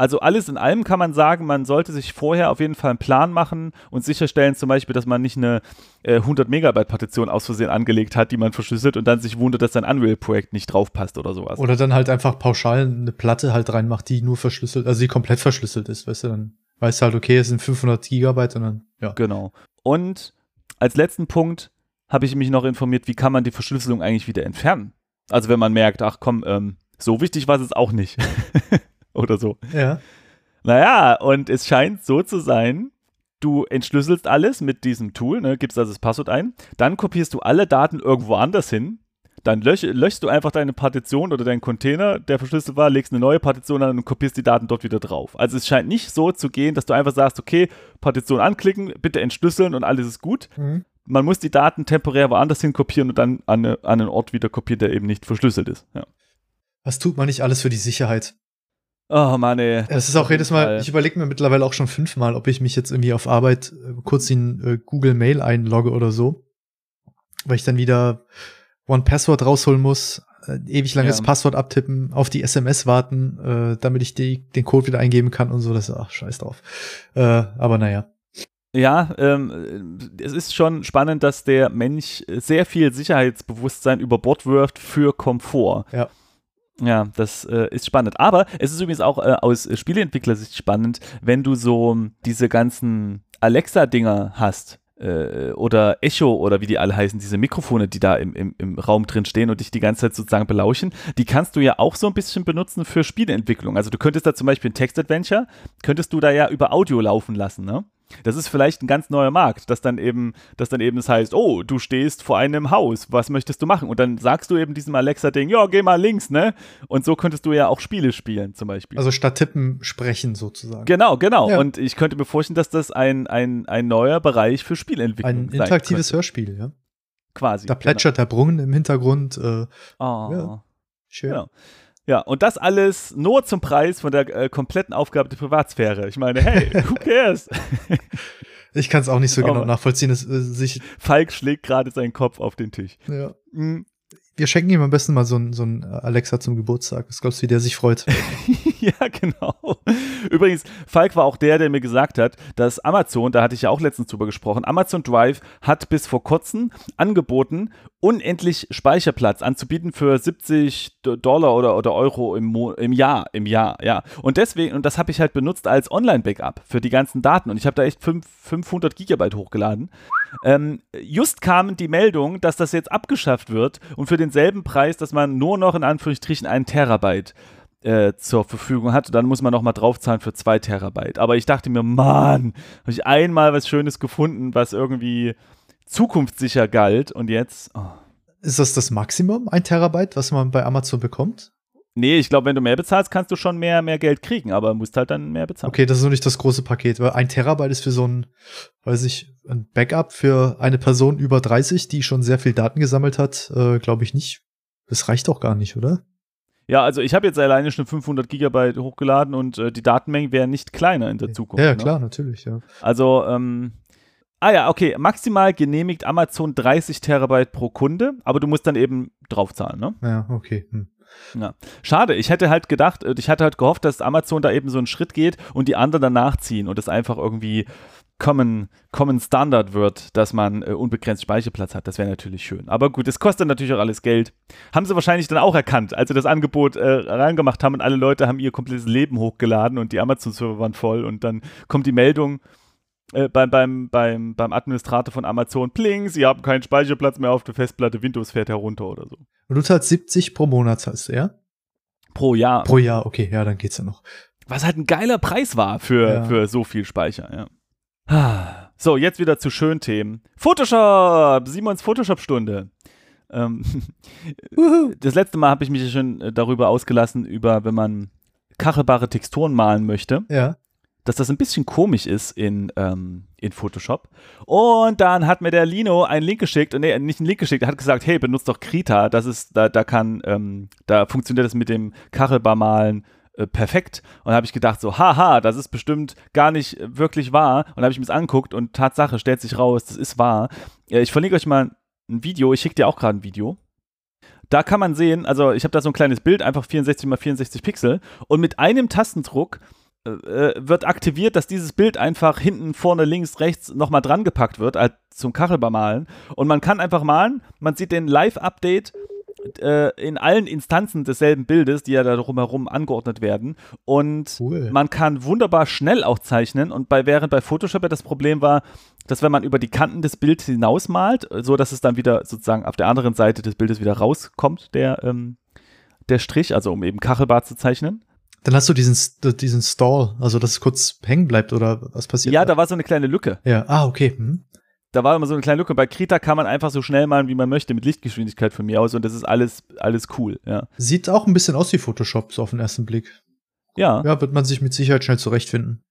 A: Also alles in allem kann man sagen, man sollte sich vorher auf jeden Fall einen Plan machen und sicherstellen zum Beispiel, dass man nicht eine äh, 100 Megabyte Partition aus Versehen angelegt hat, die man verschlüsselt und dann sich wundert, dass sein Unreal-Projekt nicht draufpasst oder sowas.
B: Oder dann halt einfach pauschal eine Platte halt reinmacht, die nur verschlüsselt, also die komplett verschlüsselt ist, weißt du, dann weißt du halt, okay, es sind 500 Gigabyte und dann, ja.
A: Genau. Und als letzten Punkt habe ich mich noch informiert, wie kann man die Verschlüsselung eigentlich wieder entfernen? Also wenn man merkt, ach komm, ähm, so wichtig war es auch nicht. oder so.
B: Ja.
A: Naja, und es scheint so zu sein, du entschlüsselst alles mit diesem Tool, ne, gibst also das Passwort ein, dann kopierst du alle Daten irgendwo anders hin, dann lösch, löschst du einfach deine Partition oder deinen Container, der verschlüsselt war, legst eine neue Partition an und kopierst die Daten dort wieder drauf. Also es scheint nicht so zu gehen, dass du einfach sagst, okay, Partition anklicken, bitte entschlüsseln und alles ist gut.
B: Mhm.
A: Man muss die Daten temporär woanders hin kopieren und dann an, eine, an einen Ort wieder kopieren, der eben nicht verschlüsselt ist. Ja.
B: Was tut man nicht alles für die Sicherheit?
A: Oh Mann, ey.
B: Es ist auch jedes Mal, ich überlege mir mittlerweile auch schon fünfmal, ob ich mich jetzt irgendwie auf Arbeit äh, kurz in äh, Google Mail einlogge oder so. Weil ich dann wieder One Password rausholen muss, äh, ewig langes
A: Ja.
B: Passwort abtippen, auf die SMS warten, äh, damit ich die, den Code wieder eingeben kann und so. Das ist, ach, scheiß drauf. Aber naja.
A: Ja, ähm, es ist schon spannend, dass der Mensch sehr viel Sicherheitsbewusstsein über Bord wirft für Komfort.
B: Ja.
A: Ja, das äh, ist spannend. Aber es ist übrigens auch äh, aus Spieleentwicklersicht spannend, wenn du so diese ganzen Alexa-Dinger hast. äh, Oder Echo oder wie die alle heißen, diese Mikrofone, die da im, im, im Raum drin stehen und dich die ganze Zeit sozusagen belauschen, die kannst du ja auch so ein bisschen benutzen für Spieleentwicklung. Also du könntest da zum Beispiel ein Text-Adventure, könntest du da ja über Audio laufen lassen, ne? Das ist vielleicht ein ganz neuer Markt, dass dann eben, dass dann eben es heißt, oh, du stehst vor einem Haus, was möchtest du machen? Und dann sagst du eben diesem Alexa-Ding, ja, geh mal links, ne? Und so könntest du ja auch Spiele spielen, zum Beispiel.
B: Also statt tippen sprechen sozusagen.
A: genau, genau.
B: Ja.
A: Und ich könnte mir vorstellen, dass das ein, ein, ein neuer Bereich für Spielentwicklung
B: Ein
A: sein
B: interaktives
A: könnte.
B: Hörspiel, ja.
A: Quasi.
B: Da plätschert der Brunnen im Hintergrund. Äh,
A: Genau. Oh.
B: Ja. schön.
A: Genau. Ja, und das alles nur zum Preis von der äh, kompletten Aufgabe der Privatsphäre. Ich meine, hey, who cares?
B: Ich kann es auch nicht so genau nachvollziehen. Es, äh, sich,
A: Falk schlägt gerade seinen Kopf auf den Tisch.
B: ja.
A: Mm.
B: Wir schenken ihm am besten mal so ein, so ein Alexa zum Geburtstag. Was glaubst du, wie der sich freut?
A: ja, genau. Übrigens, Falk war auch der, der mir gesagt hat, dass Amazon, da hatte ich ja auch letztens drüber gesprochen, Amazon Drive hat bis vor kurzem angeboten, unendlich Speicherplatz anzubieten für 70 Do- Dollar oder, oder Euro im, Mo im Jahr, im Jahr, ja. Und deswegen, und das habe ich halt benutzt als Online-Backup für die ganzen Daten und ich habe da echt fünf, 500 Gigabyte hochgeladen. Ähm, just kam die Meldung, dass das jetzt abgeschafft wird und für denselben Preis, dass man nur noch in Anführungsstrichen einen Terabyte äh, zur Verfügung hat, dann muss man noch mal draufzahlen für zwei Terabyte. Aber ich dachte mir, Mann, habe ich einmal was Schönes gefunden, was irgendwie zukunftssicher galt und jetzt, oh.
B: Ist das das Maximum, ein Terabyte, was man bei Amazon bekommt?
A: nee, ich glaube, wenn du mehr bezahlst, kannst du schon mehr, mehr Geld kriegen, aber musst halt dann mehr bezahlen.
B: Okay, das ist noch nicht das große Paket, weil ein Terabyte ist für so ein, weiß ich, ein Backup für eine Person über 30, die schon sehr viel Daten gesammelt hat, äh, glaube ich nicht. Das reicht doch gar nicht, oder?
A: Ja, also ich habe jetzt alleine schon 500 Gigabyte hochgeladen und äh, die Datenmengen werden nicht kleiner in der Zukunft.
B: ja, ja,
A: ne?
B: klar, natürlich, ja.
A: Also, ähm, ah ja, okay, maximal genehmigt Amazon 30 Terabyte pro Kunde, aber du musst dann eben draufzahlen, ne?
B: Ja, okay. Hm.
A: Ja. Schade, ich hätte halt gedacht, äh, ich hatte halt gehofft, dass Amazon da eben so einen Schritt geht und die anderen danach ziehen und es einfach irgendwie Common, Common Standard wird, dass man äh, unbegrenzt Speicherplatz hat. Das wäre natürlich schön. Aber gut, es kostet natürlich auch alles Geld. Haben sie wahrscheinlich dann auch erkannt, als sie das Angebot äh, reingemacht haben und alle Leute haben ihr komplettes Leben hochgeladen und die Amazon-Server waren voll und dann kommt die Meldung, äh, beim, beim, beim, beim Administrator von Amazon, pling, sie haben keinen Speicherplatz mehr auf der Festplatte, Windows fährt herunter oder so.
B: Und du zahlst 70 pro Monat, zahlst du, ja?
A: Pro Jahr.
B: Pro Jahr, okay, ja, dann geht's ja noch.
A: Was halt ein geiler Preis war für,
B: Ja.
A: für so viel Speicher, ja. So, jetzt wieder zu schönen Themen. Photoshop! Simons Photoshop-Stunde. Ähm, das letzte Mal habe ich mich schon äh, darüber ausgelassen, über wenn man kachelbare Texturen malen möchte.
B: Ja.
A: dass das ein bisschen komisch ist in, ähm, in Photoshop. Und dann hat mir der Lino einen Link geschickt, nee, nicht einen Link geschickt, er hat gesagt, hey, benutzt doch Krita, das ist, da, da kann, ähm, da funktioniert das mit dem Kachelbarmalen äh, perfekt. Und habe ich gedacht, so, haha, das ist bestimmt gar nicht wirklich wahr. Und habe ich mir das angeguckt und Tatsache stellt sich raus, das ist wahr. Ich verlinke euch mal ein Video, ich schicke dir auch gerade ein Video. Da kann man sehen, also ich habe da so ein kleines Bild, einfach 64 x 64 Pixel. Und mit einem Tastendruck äh, äh, wird aktiviert, dass dieses Bild einfach hinten, vorne, links, rechts nochmal dran gepackt wird, als zum Kachelbar Und man kann einfach malen, man sieht den Live-Update äh, in allen Instanzen desselben Bildes, die ja da drumherum angeordnet werden. Und cool. man kann wunderbar schnell auch zeichnen. Und bei, während bei Photoshop ja das Problem war, dass wenn man über die Kanten des Bildes hinausmalt, so dass es dann wieder sozusagen auf der anderen Seite des Bildes wieder rauskommt, der, ähm, der Strich, also um eben Kachelbar zu zeichnen.
B: Dann hast du diesen, diesen Stall, also dass es kurz hängen bleibt oder was passiert?
A: Ja, da war so eine kleine Lücke.
B: Ja, ah, okay. Hm
A: da war immer so eine kleine Lücke. Bei Krita kann man einfach so schnell malen, wie man möchte, mit Lichtgeschwindigkeit von mir aus und das ist alles, alles cool, ja.
B: Sieht auch ein bisschen aus wie Photoshop, so auf den ersten Blick.
A: Ja.
B: Ja, wird man sich mit Sicherheit schnell zurechtfinden.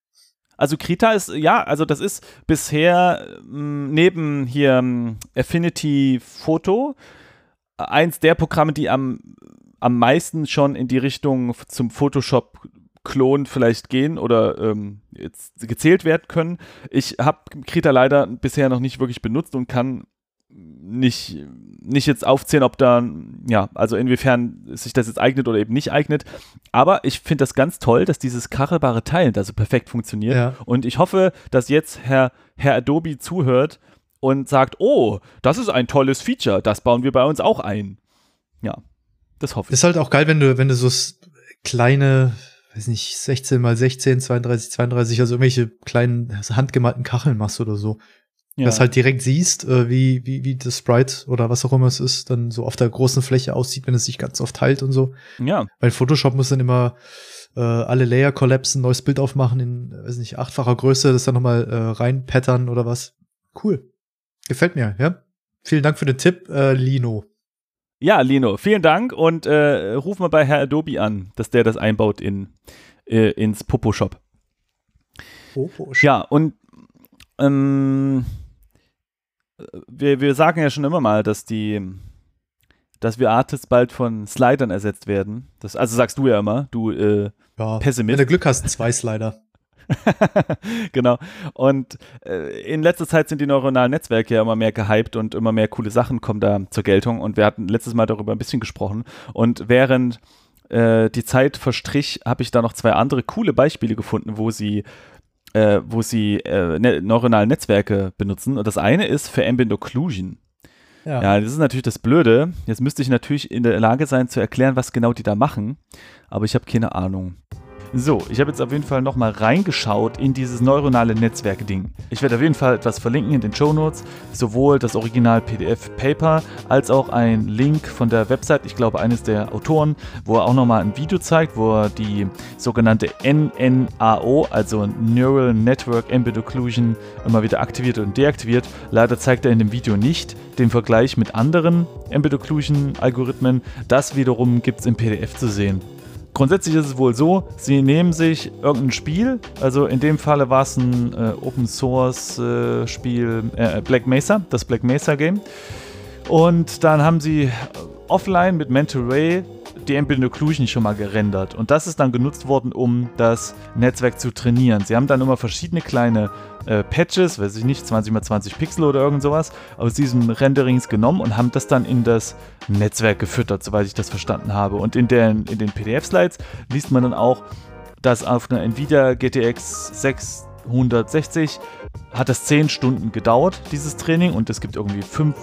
A: Also Krita ist, ja, also das ist bisher mh, mm, neben hier mh, mm, Affinity Photo eins der Programme, die am, am meisten schon in die Richtung zum Photoshop Klon vielleicht gehen oder ähm, jetzt gezählt werden können. Ich habe Krita leider bisher noch nicht wirklich benutzt und kann nicht, nicht jetzt aufzählen, ob da, ja, also inwiefern sich das jetzt eignet oder eben nicht eignet. Aber ich finde das ganz toll, dass dieses kachelbare Teilen da so perfekt funktioniert. Ja. Und ich hoffe, dass jetzt Herr, Herr Adobe zuhört und sagt, oh, das ist ein tolles Feature, das bauen wir bei uns auch ein. Ja, das hoffe ich.
B: Ist halt auch geil, wenn du, wenn du so kleine weiß nicht, 16 mal 16, 32, 32, also irgendwelche kleinen handgemalten Kacheln machst oder so. Ja. Das halt direkt siehst, äh, wie, wie, wie das Sprite oder was auch immer es ist, dann so auf der großen Fläche aussieht, wenn es sich ganz oft teilt und so.
A: Ja.
B: Weil Photoshop muss dann immer äh, alle Layer kollapsen, neues Bild aufmachen in, weiß nicht, achtfacher Größe, das dann nochmal äh, reinpattern oder was. Cool. Gefällt mir, ja. Vielen Dank für den Tipp, äh, Lino.
A: Ja, Lino, vielen Dank und äh, ruf mal bei Herr Adobe an, dass der das einbaut in, äh, ins Popo-Shop. Popo ja, und ähm, wir, wir sagen ja schon immer mal, dass die, dass wir Artists bald von Slidern ersetzt werden. Das, also sagst du ja immer, du äh, ja, Pessimist.
B: Wenn du Glück hast, zwei Slider.
A: genau. Und äh, in letzter Zeit sind die neuronalen Netzwerke ja immer mehr gehypt und immer mehr coole Sachen kommen da zur Geltung. Und wir hatten letztes Mal darüber ein bisschen gesprochen. Und während äh, die Zeit verstrich, habe ich da noch zwei andere coole Beispiele gefunden, wo sie äh, wo sie äh, ne neuronale Netzwerke benutzen. Und das eine ist für Ambient Occlusion. Ja. ja, das ist natürlich das Blöde. Jetzt müsste ich natürlich in der Lage sein zu erklären, was genau die da machen, aber ich habe keine Ahnung. So, ich habe jetzt auf jeden Fall nochmal reingeschaut in dieses neuronale Netzwerk-Ding. Ich werde auf jeden Fall etwas verlinken in den Show Notes, sowohl das Original PDF-Paper als auch ein Link von der Website, ich glaube eines der Autoren, wo er auch nochmal ein Video zeigt, wo er die sogenannte NNAO, also Neural Network Embed Occlusion, immer wieder aktiviert und deaktiviert. Leider zeigt er in dem Video nicht den Vergleich mit anderen Embed Occlusion Algorithmen. Das wiederum gibt es im PDF zu sehen grundsätzlich ist es wohl so, sie nehmen sich irgendein Spiel, also in dem Falle war es ein äh, Open Source äh, Spiel, äh, Black Mesa, das Black Mesa Game. Und dann haben sie offline mit Mental Ray die Ambient Occlusion schon mal gerendert. Und das ist dann genutzt worden, um das Netzwerk zu trainieren. Sie haben dann immer verschiedene kleine äh, Patches, weiß ich nicht, 20 x 20 Pixel oder irgend sowas, aus diesen Renderings genommen und haben das dann in das Netzwerk gefüttert, soweit ich das verstanden habe. Und in, der, in den PDF-Slides liest man dann auch, dass auf einer Nvidia GTX 660 hat das 10 Stunden gedauert, dieses Training, und es gibt irgendwie 5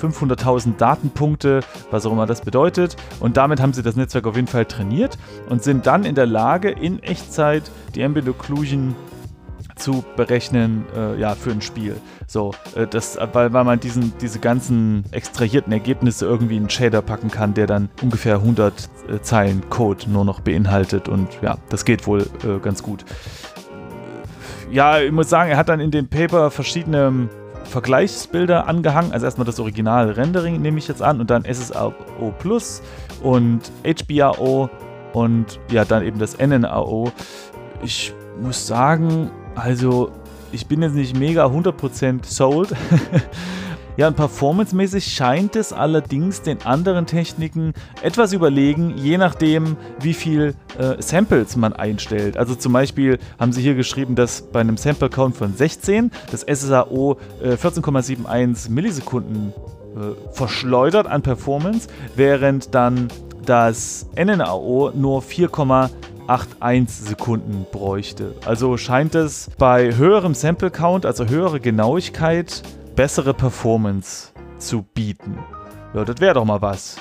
A: 500.000 Datenpunkte, was auch immer das bedeutet. Und damit haben sie das Netzwerk auf jeden Fall trainiert und sind dann in der Lage, in Echtzeit die Ambient Occlusion zu berechnen äh, ja, für ein Spiel. So, äh, das, weil, weil man diesen, diese ganzen extrahierten Ergebnisse irgendwie in einen Shader packen kann, der dann ungefähr 100 äh, Zeilen Code nur noch beinhaltet und ja, das geht wohl äh, ganz gut. Ja, ich muss sagen, er hat dann in dem Paper verschiedene Vergleichsbilder angehangen. Also erstmal das Original Rendering nehme ich jetzt an und dann SSAO Plus und HBAO und ja, dann eben das NNAO. Ich muss sagen, also ich bin jetzt nicht mega 100% sold. Ja, und performancemäßig scheint es allerdings den anderen Techniken etwas überlegen, je nachdem, wie viel äh, Samples man einstellt. Also zum Beispiel haben sie hier geschrieben, dass bei einem Sample-Count von 16 das SSAO äh, 14,71 Millisekunden äh, verschleudert an Performance, während dann das NNAO nur 4,81 Sekunden bräuchte. Also scheint es bei höherem Sample Count, also höhere Genauigkeit, bessere Performance zu bieten. Ja, das wäre doch mal was.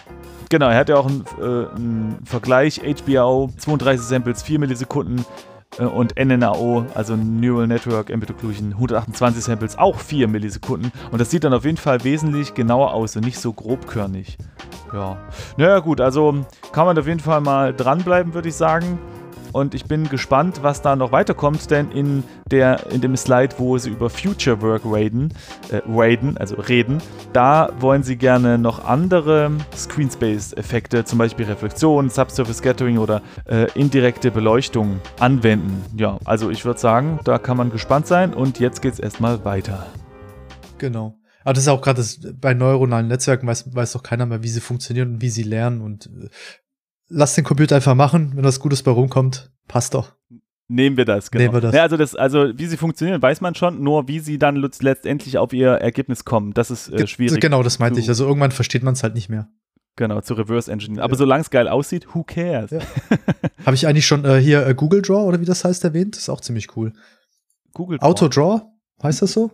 A: Genau, er hat ja auch einen, äh, Vergleich, HBAO, 32 Samples, 4 Millisekunden äh, und NNAO, also Neural Network Occlusion, 128 Samples, auch 4 Millisekunden. Und das sieht dann auf jeden Fall wesentlich genauer aus und nicht so grobkörnig. Ja, naja gut, also kann man auf jeden Fall mal dranbleiben, würde ich sagen. Und ich bin gespannt, was da noch weiterkommt, denn in, der, in dem Slide, wo sie über Future Work raiden, äh, raiden, also reden, da wollen sie gerne noch andere Screenspace-Effekte, zum Beispiel Reflexion, Subsurface Scattering oder äh, indirekte Beleuchtung anwenden. Ja, also ich würde sagen, da kann man gespannt sein und jetzt geht es erstmal weiter.
B: Genau. Aber das ist auch gerade bei neuronalen Netzwerken weiß, weiß doch keiner mehr, wie sie funktionieren und wie sie lernen und äh, lass den Computer einfach machen, wenn was Gutes bei rumkommt, passt doch.
A: Nehmen wir das,
B: genau. Nehmen wir das.
A: Ja, also, das, also wie sie funktionieren, weiß man schon, nur wie sie dann letztendlich auf ihr Ergebnis kommen, das ist äh, schwierig.
B: Genau, das meinte ich. Also irgendwann versteht man es halt nicht mehr.
A: Genau, zu Reverse Engineering. Aber ja. solange es geil aussieht, who cares? Ja.
B: Habe ich eigentlich schon äh, hier äh, Google Draw oder wie das heißt erwähnt? Das ist auch ziemlich cool.
A: Google
B: Draw. Auto Draw, heißt das so?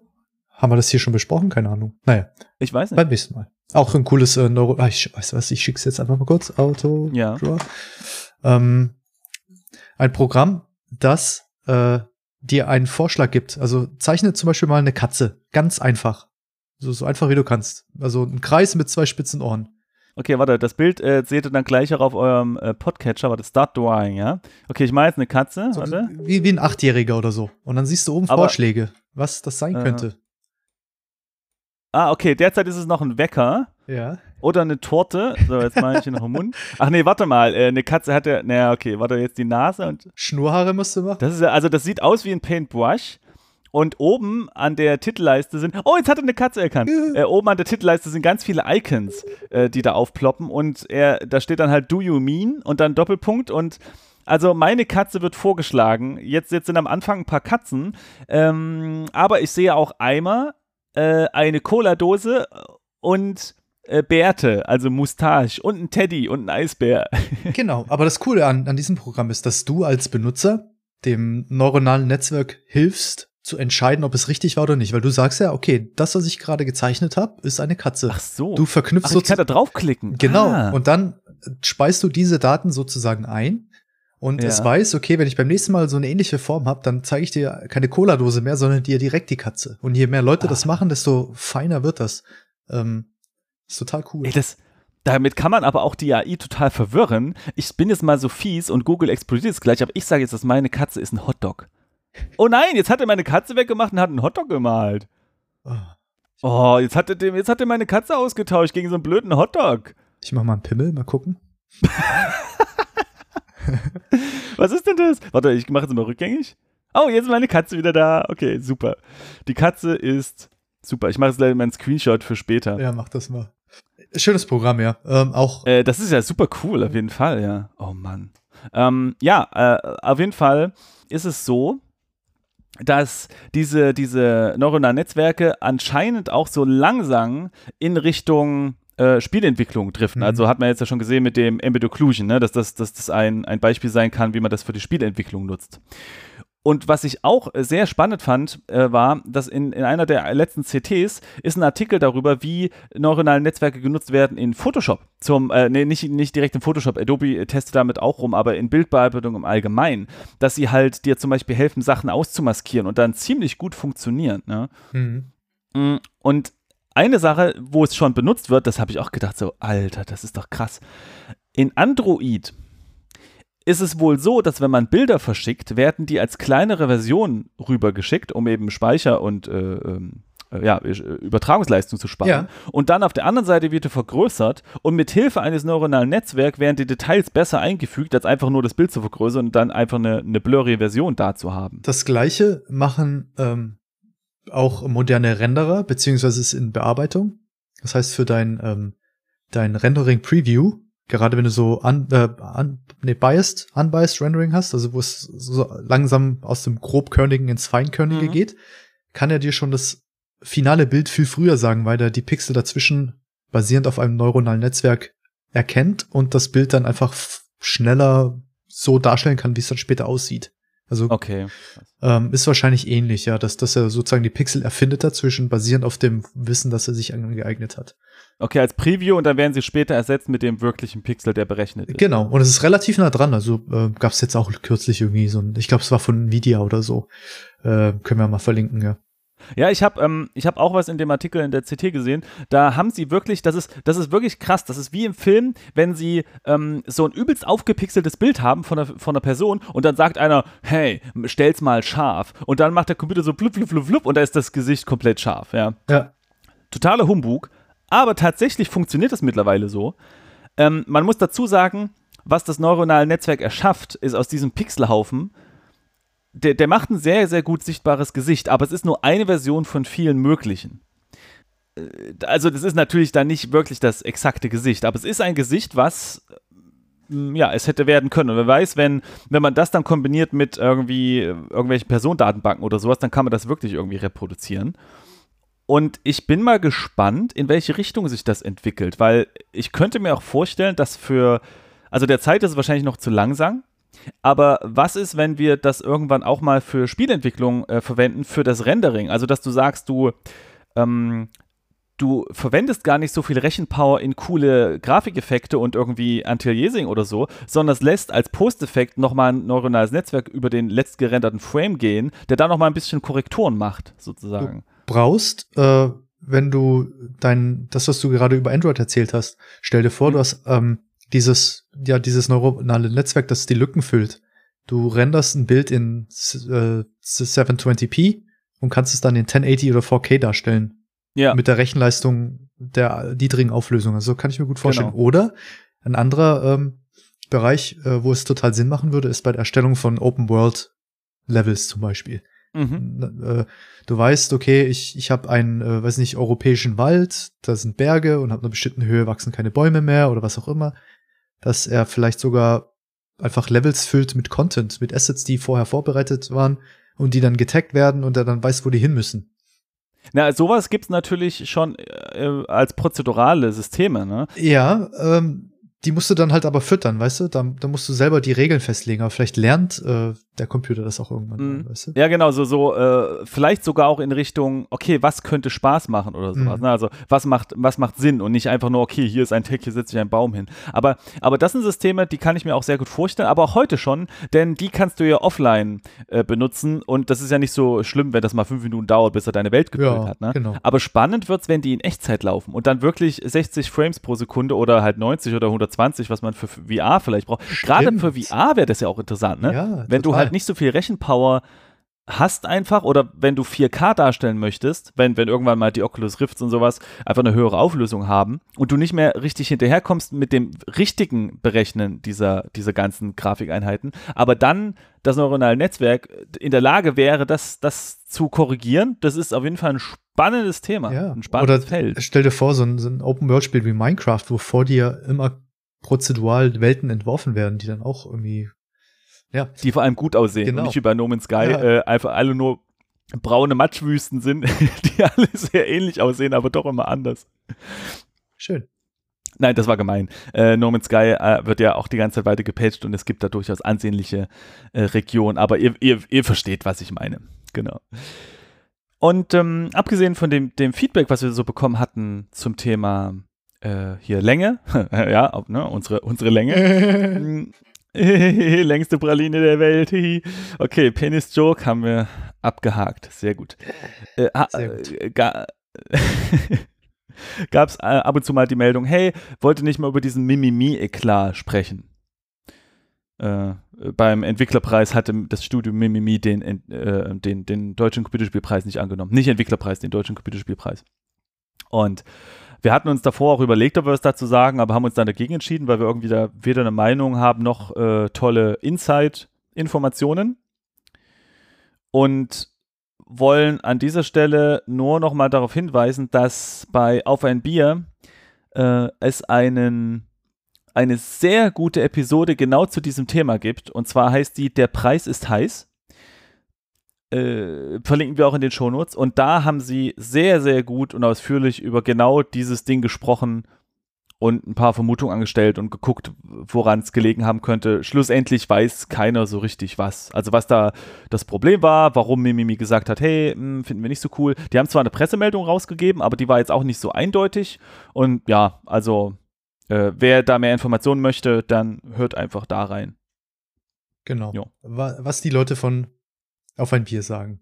B: Haben wir das hier schon besprochen? Keine Ahnung. Naja.
A: Ich weiß nicht.
B: Beim nächsten Mal. Auch ein cooles äh, Neuro. Ah, ich weiß was, ich schick's jetzt einfach mal kurz. Auto.
A: Ja.
B: Ähm, ein Programm, das äh, dir einen Vorschlag gibt. Also zeichne zum Beispiel mal eine Katze. Ganz einfach. So, so einfach wie du kannst. Also ein Kreis mit zwei spitzen Ohren.
A: Okay, warte, das Bild äh, seht ihr dann gleich auch auf eurem äh, Podcatcher, warte, Start Drawing, ja? Okay, ich mache jetzt eine Katze,
B: so,
A: warte.
B: Wie, wie ein Achtjähriger oder so. Und dann siehst du oben Aber, Vorschläge, was das sein äh, könnte.
A: Ah, okay, derzeit ist es noch ein Wecker.
B: Ja.
A: Oder eine Torte. So, jetzt mache ich hier noch im Mund. Ach nee, warte mal. Äh, eine Katze hat ja. Naja, okay, warte, jetzt die Nase und.
B: Schnurhaare musst du machen.
A: Das ist ja, also das sieht aus wie ein Paintbrush. Und oben an der Titelleiste sind. Oh, jetzt hat er eine Katze erkannt. äh, oben an der Titelleiste sind ganz viele Icons, äh, die da aufploppen. Und er, da steht dann halt Do You Mean und dann Doppelpunkt und. Also meine Katze wird vorgeschlagen. Jetzt, jetzt sind am Anfang ein paar Katzen. Ähm, aber ich sehe auch Eimer, äh, eine Cola-Dose und äh, Bärte, also Moustache und ein Teddy und ein Eisbär.
B: genau, aber das Coole an, an diesem Programm ist, dass du als Benutzer dem neuronalen Netzwerk hilfst, zu entscheiden, ob es richtig war oder nicht, weil du sagst ja, okay, das, was ich gerade gezeichnet habe, ist eine Katze.
A: Ach so.
B: Du verknüpfst
A: Ach, ich kann da draufklicken.
B: Genau. Ah. Und dann speist du diese Daten sozusagen ein und ja. es weiß, okay, wenn ich beim nächsten Mal so eine ähnliche Form habe, dann zeige ich dir keine Cola-Dose mehr, sondern dir direkt die Katze. Und je mehr Leute ah. das machen, desto feiner wird das. Ähm, ist total cool.
A: Ey, das, damit kann man aber auch die AI total verwirren. Ich bin jetzt mal so fies und Google explodiert es gleich, aber ich sage jetzt, dass meine Katze ist ein Hotdog. Oh nein, jetzt hat er meine Katze weggemacht und hat einen Hotdog gemalt. Ah. Oh, jetzt hat, er dem, jetzt hat er meine Katze ausgetauscht gegen so einen blöden Hotdog.
B: Ich mach mal einen Pimmel, mal gucken.
A: Was ist denn das? Warte, ich mache jetzt mal rückgängig. Oh, jetzt ist meine Katze wieder da. Okay, super. Die Katze ist super. Ich mache jetzt leider meinen Screenshot für später.
B: Ja, mach das mal. Schönes Programm, ja. Ähm, auch.
A: Äh, das ist ja super cool, auf jeden Fall, ja. Oh Mann. Ähm, ja, äh, auf jeden Fall ist es so, dass diese, diese neuronalen Netzwerke anscheinend auch so langsam in Richtung äh, Spielentwicklung driften. Mhm. Also hat man jetzt ja schon gesehen mit dem Embed Occlusion, ne? dass das, dass das ein, ein Beispiel sein kann, wie man das für die Spielentwicklung nutzt. Und was ich auch sehr spannend fand, äh, war, dass in, in einer der letzten CTs ist ein Artikel darüber, wie neuronale Netzwerke genutzt werden in Photoshop. Zum, äh, nee, nicht, nicht direkt in Photoshop, Adobe testet damit auch rum, aber in Bildbearbeitung im Allgemeinen, dass sie halt dir zum Beispiel helfen, Sachen auszumaskieren und dann ziemlich gut funktionieren. Ne? Mhm. Mm, und eine Sache, wo es schon benutzt wird, das habe ich auch gedacht, so, Alter, das ist doch krass. In Android ist es wohl so, dass wenn man Bilder verschickt, werden die als kleinere Version rübergeschickt, um eben Speicher und äh, äh, ja, Übertragungsleistung zu sparen. Ja. Und dann auf der anderen Seite wird er vergrößert und mit Hilfe eines neuronalen Netzwerks werden die Details besser eingefügt, als einfach nur das Bild zu vergrößern und dann einfach eine, eine blurry Version da zu haben.
B: Das gleiche machen ähm, auch moderne Renderer, beziehungsweise ist in Bearbeitung. Das heißt, für dein, ähm, dein Rendering Preview, gerade wenn du so un, äh, un, nee, biased, unbiased Rendering hast, also wo es so langsam aus dem grobkörnigen ins feinkörnige
A: Mhm.
B: geht, kann er dir schon das finale Bild viel früher sagen, weil er die Pixel dazwischen basierend auf einem neuronalen Netzwerk erkennt und das Bild dann einfach schneller so darstellen kann, wie es dann später aussieht. Also
A: Okay.
B: ähm, ist wahrscheinlich ähnlich, ja, dass, dass er sozusagen die Pixel erfindet dazwischen, basierend auf dem Wissen, dass er sich angeeignet hat.
A: Okay, als Preview und dann werden sie später ersetzt mit dem wirklichen Pixel, der berechnet ist.
B: Genau, und es ist relativ nah dran. Also äh, gab es jetzt auch kürzlich irgendwie so ein, ich glaube, es war von Nvidia oder so. Äh, können wir mal verlinken, ja.
A: Ja, ich habe ähm, ich hab auch was in dem Artikel in der CT gesehen. Da haben sie wirklich, das ist, das ist wirklich krass. Das ist wie im Film, wenn sie ähm, so ein übelst aufgepixeltes Bild haben von einer, von einer Person und dann sagt einer, hey, stell's mal scharf. Und dann macht der Computer so blub, blub, blub, blub und da ist das Gesicht komplett scharf, ja.
B: Ja,
A: totaler Humbug, aber tatsächlich funktioniert es mittlerweile so. Ähm, man muss dazu sagen, was das neuronale Netzwerk erschafft, ist aus diesem Pixelhaufen, der, der macht ein sehr, sehr gut sichtbares Gesicht, aber es ist nur eine Version von vielen möglichen. Äh, Also das ist natürlich dann nicht wirklich das exakte Gesicht, aber es ist ein Gesicht, was mm, ja, es hätte werden können. Und wer weiß, wenn, wenn man das dann kombiniert mit irgendwie äh, irgendwelchen Personendatenbanken oder sowas, dann kann man das wirklich irgendwie reproduzieren. Und ich bin mal gespannt, in welche Richtung sich das entwickelt, weil ich könnte mir auch vorstellen, dass für, also der Zeit ist es wahrscheinlich noch zu langsam, aber was ist, wenn wir das irgendwann auch mal für Spielentwicklung äh, verwenden, für das Rendering? Also, dass du sagst, du, ähm, du verwendest gar nicht so viel Rechenpower in coole Grafikeffekte und irgendwie Anti-Aliasing oder so, sondern es lässt als Posteffekt nochmal ein neuronales Netzwerk über den letzt gerenderten Frame gehen, der dann nochmal ein bisschen Korrekturen macht, sozusagen.
B: brauchst, äh, wenn du dein, das, was du gerade über Android erzählt hast, stell dir vor,
A: Mhm.
B: du hast ähm, dieses, ja, dieses neuronale Netzwerk, das die Lücken füllt. Du renderst ein Bild in äh, 720p und kannst es dann in 1080 oder 4K darstellen.
A: Ja.
B: Mit der Rechenleistung der niedrigen Auflösung. Also so kann ich mir gut vorstellen.
A: Genau.
B: Oder ein anderer ähm, Bereich, äh, wo es total Sinn machen würde, ist bei der Erstellung von Open World Levels zum Beispiel.
A: Mhm.
B: Äh, du weißt, okay, ich, ich habe einen, äh, weiß nicht, europäischen Wald, da sind Berge und ab einer bestimmten Höhe wachsen keine Bäume mehr oder was auch immer, dass er vielleicht sogar einfach Levels füllt mit Content, mit Assets, die vorher vorbereitet waren und die dann getaggt werden und er dann weiß, wo die hin müssen.
A: Na, sowas gibt es natürlich schon äh, als prozedurale Systeme, ne?
B: Ja, ähm, die musst du dann halt aber füttern, weißt du? Da, da musst du selber die Regeln festlegen, aber vielleicht lernt äh, der Computer das auch irgendwann,
A: Mhm.
B: weißt du?
A: Ja, genau, so, so äh, vielleicht sogar auch in Richtung, okay, was könnte Spaß machen oder sowas.
B: Mhm.
A: Ne? Also, was macht, was macht Sinn und nicht einfach nur, okay, hier ist ein Tech, hier setzt sich ein Baum hin. Aber, aber das sind Systeme, die kann ich mir auch sehr gut vorstellen, aber auch heute schon, denn die kannst du ja offline äh, benutzen und das ist ja nicht so schlimm, wenn das mal fünf Minuten dauert, bis er deine Welt gefüllt
B: Ja,
A: hat. Ne?
B: genau.
A: Aber spannend wird's, wenn die in Echtzeit laufen und dann wirklich 60 Frames pro Sekunde oder halt 90 oder 120, was man für VR vielleicht braucht. Gerade für VR wäre das ja auch interessant, ne?
B: Ja,
A: wenn du
B: total.
A: halt nicht so viel Rechenpower hast einfach oder wenn du 4K darstellen möchtest, wenn, wenn irgendwann mal die Oculus Rifts und sowas einfach eine höhere Auflösung haben und du nicht mehr richtig hinterherkommst mit dem richtigen Berechnen dieser, dieser ganzen Grafikeinheiten, aber dann das neuronale Netzwerk in der Lage wäre, das, das zu korrigieren, das ist auf jeden Fall ein spannendes Thema,
B: Ja,
A: ein spannendes
B: oder
A: Feld.
B: Stell dir vor, so ein, so ein Open-World-Spiel wie Minecraft, wo vor dir immer prozedural Welten entworfen werden, die dann auch irgendwie, ja,
A: die vor allem gut aussehen
B: Genau.
A: und nicht wie bei No Man's Sky
B: Ja.
A: äh, einfach alle nur braune Matschwüsten sind, die alle sehr ähnlich aussehen, aber doch immer anders.
B: schön.
A: Nein, das war gemein. Äh, no Man's Sky äh, wird ja auch die ganze Zeit weiter gepatcht und es gibt da durchaus ansehnliche äh, Regionen, aber ihr, ihr, ihr versteht, was ich meine. Genau. Und ähm, abgesehen von dem, dem Feedback, was wir so bekommen hatten zum Thema äh, hier Länge, ja, auf, ne, unsere, unsere Länge, Längste Praline der Welt. Okay, Penis Joke haben wir abgehakt. Sehr gut. Äh, ha-
B: Sehr gut.
A: äh, ga, Gab es äh, ab und zu mal die Meldung, hey, wollte nicht mal über diesen Mimimi-Eklat sprechen. Äh, beim Entwicklerpreis hatte das Studio Mimimi den, äh, den, den deutschen Computerspielpreis nicht angenommen. Nicht Entwicklerpreis, den deutschen Computerspielpreis. Und wir hatten uns davor auch überlegt, ob wir was dazu sagen, aber haben uns dann dagegen entschieden, weil wir irgendwie da weder eine Meinung haben noch äh, tolle Inside-Informationen. Und wollen an dieser Stelle nur noch mal darauf hinweisen, dass bei Auf ein Bier äh, es einen, eine sehr gute Episode genau zu diesem Thema gibt. Und zwar heißt die Der Preis ist heiß. Äh, verlinken wir auch in den Shownotes. Und da haben sie sehr, sehr gut und ausführlich über genau dieses Ding gesprochen und ein paar Vermutungen angestellt und geguckt, woran es gelegen haben könnte. Schlussendlich weiß keiner so richtig was. Also was da das Problem war, warum Mimimi gesagt hat, hey, hm, finden wir nicht so cool. Die haben zwar eine Pressemeldung rausgegeben, aber die war jetzt auch nicht so eindeutig. Und ja, also äh, wer da mehr Informationen möchte, dann hört einfach da rein.
B: Genau. Jo. Was die Leute von Auf ein Bier sagen.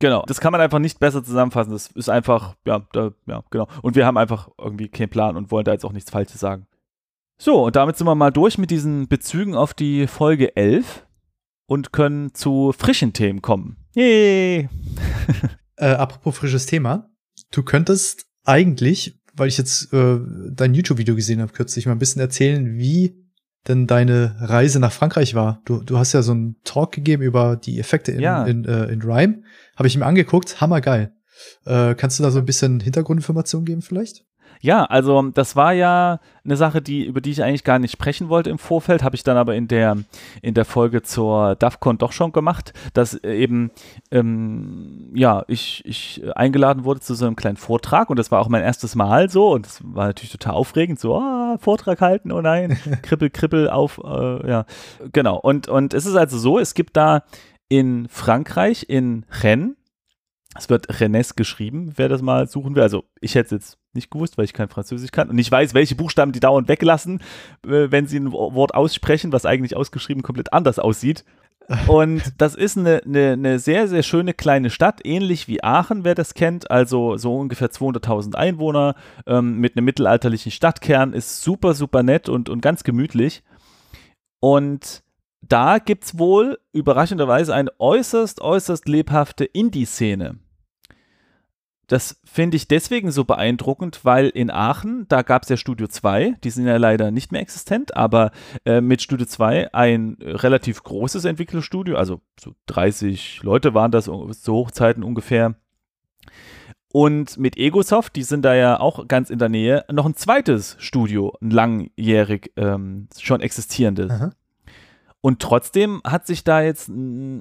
A: Genau, das kann man einfach nicht besser zusammenfassen. Das ist einfach, ja, da, ja, genau. Und wir haben einfach irgendwie keinen Plan und wollen da jetzt auch nichts Falsches sagen. So, und damit sind wir mal durch mit diesen Bezügen auf die Folge 11 und können zu frischen Themen kommen. Yay!
B: äh, apropos frisches Thema, du könntest eigentlich, weil ich jetzt äh, dein YouTube-Video gesehen habe kürzlich, mal ein bisschen erzählen, wie denn deine Reise nach Frankreich war. Du, du hast ja so einen Talk gegeben über die Effekte in, ja. in, äh, in Rhyme. Habe ich mir angeguckt, hammergeil. Äh, kannst du da so ein bisschen Hintergrundinformationen geben vielleicht?
A: Ja, also das war ja eine Sache, die, über die ich eigentlich gar nicht sprechen wollte im Vorfeld, habe ich dann aber in der, in der Folge zur DAFCON doch schon gemacht, dass eben, ähm, ja, ich, ich eingeladen wurde zu so einem kleinen Vortrag und das war auch mein erstes Mal so und das war natürlich total aufregend, so, ah, Vortrag halten, oh nein, kribbel, kribbel auf, äh, ja, genau. Und, und es ist also so, es gibt da in Frankreich, in Rennes, es wird Rennes geschrieben, wer das mal suchen will. Also ich hätte es jetzt nicht gewusst, weil ich kein Französisch kann. Und ich weiß, welche Buchstaben die dauernd weglassen, äh, wenn sie ein Wort aussprechen, was eigentlich ausgeschrieben komplett anders aussieht. Und das ist eine, eine, eine, sehr, sehr schöne kleine Stadt, ähnlich wie Aachen, wer das kennt. Also so ungefähr 200.000 Einwohner ähm, mit einem mittelalterlichen Stadtkern. Ist super, super nett und, und ganz gemütlich. Und da gibt es wohl überraschenderweise eine äußerst, äußerst lebhafte Indie-Szene. Das finde ich deswegen so beeindruckend, weil in Aachen, da gab es ja Studio 2, die sind ja leider nicht mehr existent, aber äh, mit Studio 2 ein relativ großes Entwicklerstudio, also so 30 Leute waren das zu Hochzeiten ungefähr. Und mit Egosoft, die sind da ja auch ganz in der Nähe, noch ein zweites Studio, ein langjährig ähm, schon existierendes. Aha. Und trotzdem hat sich da jetzt,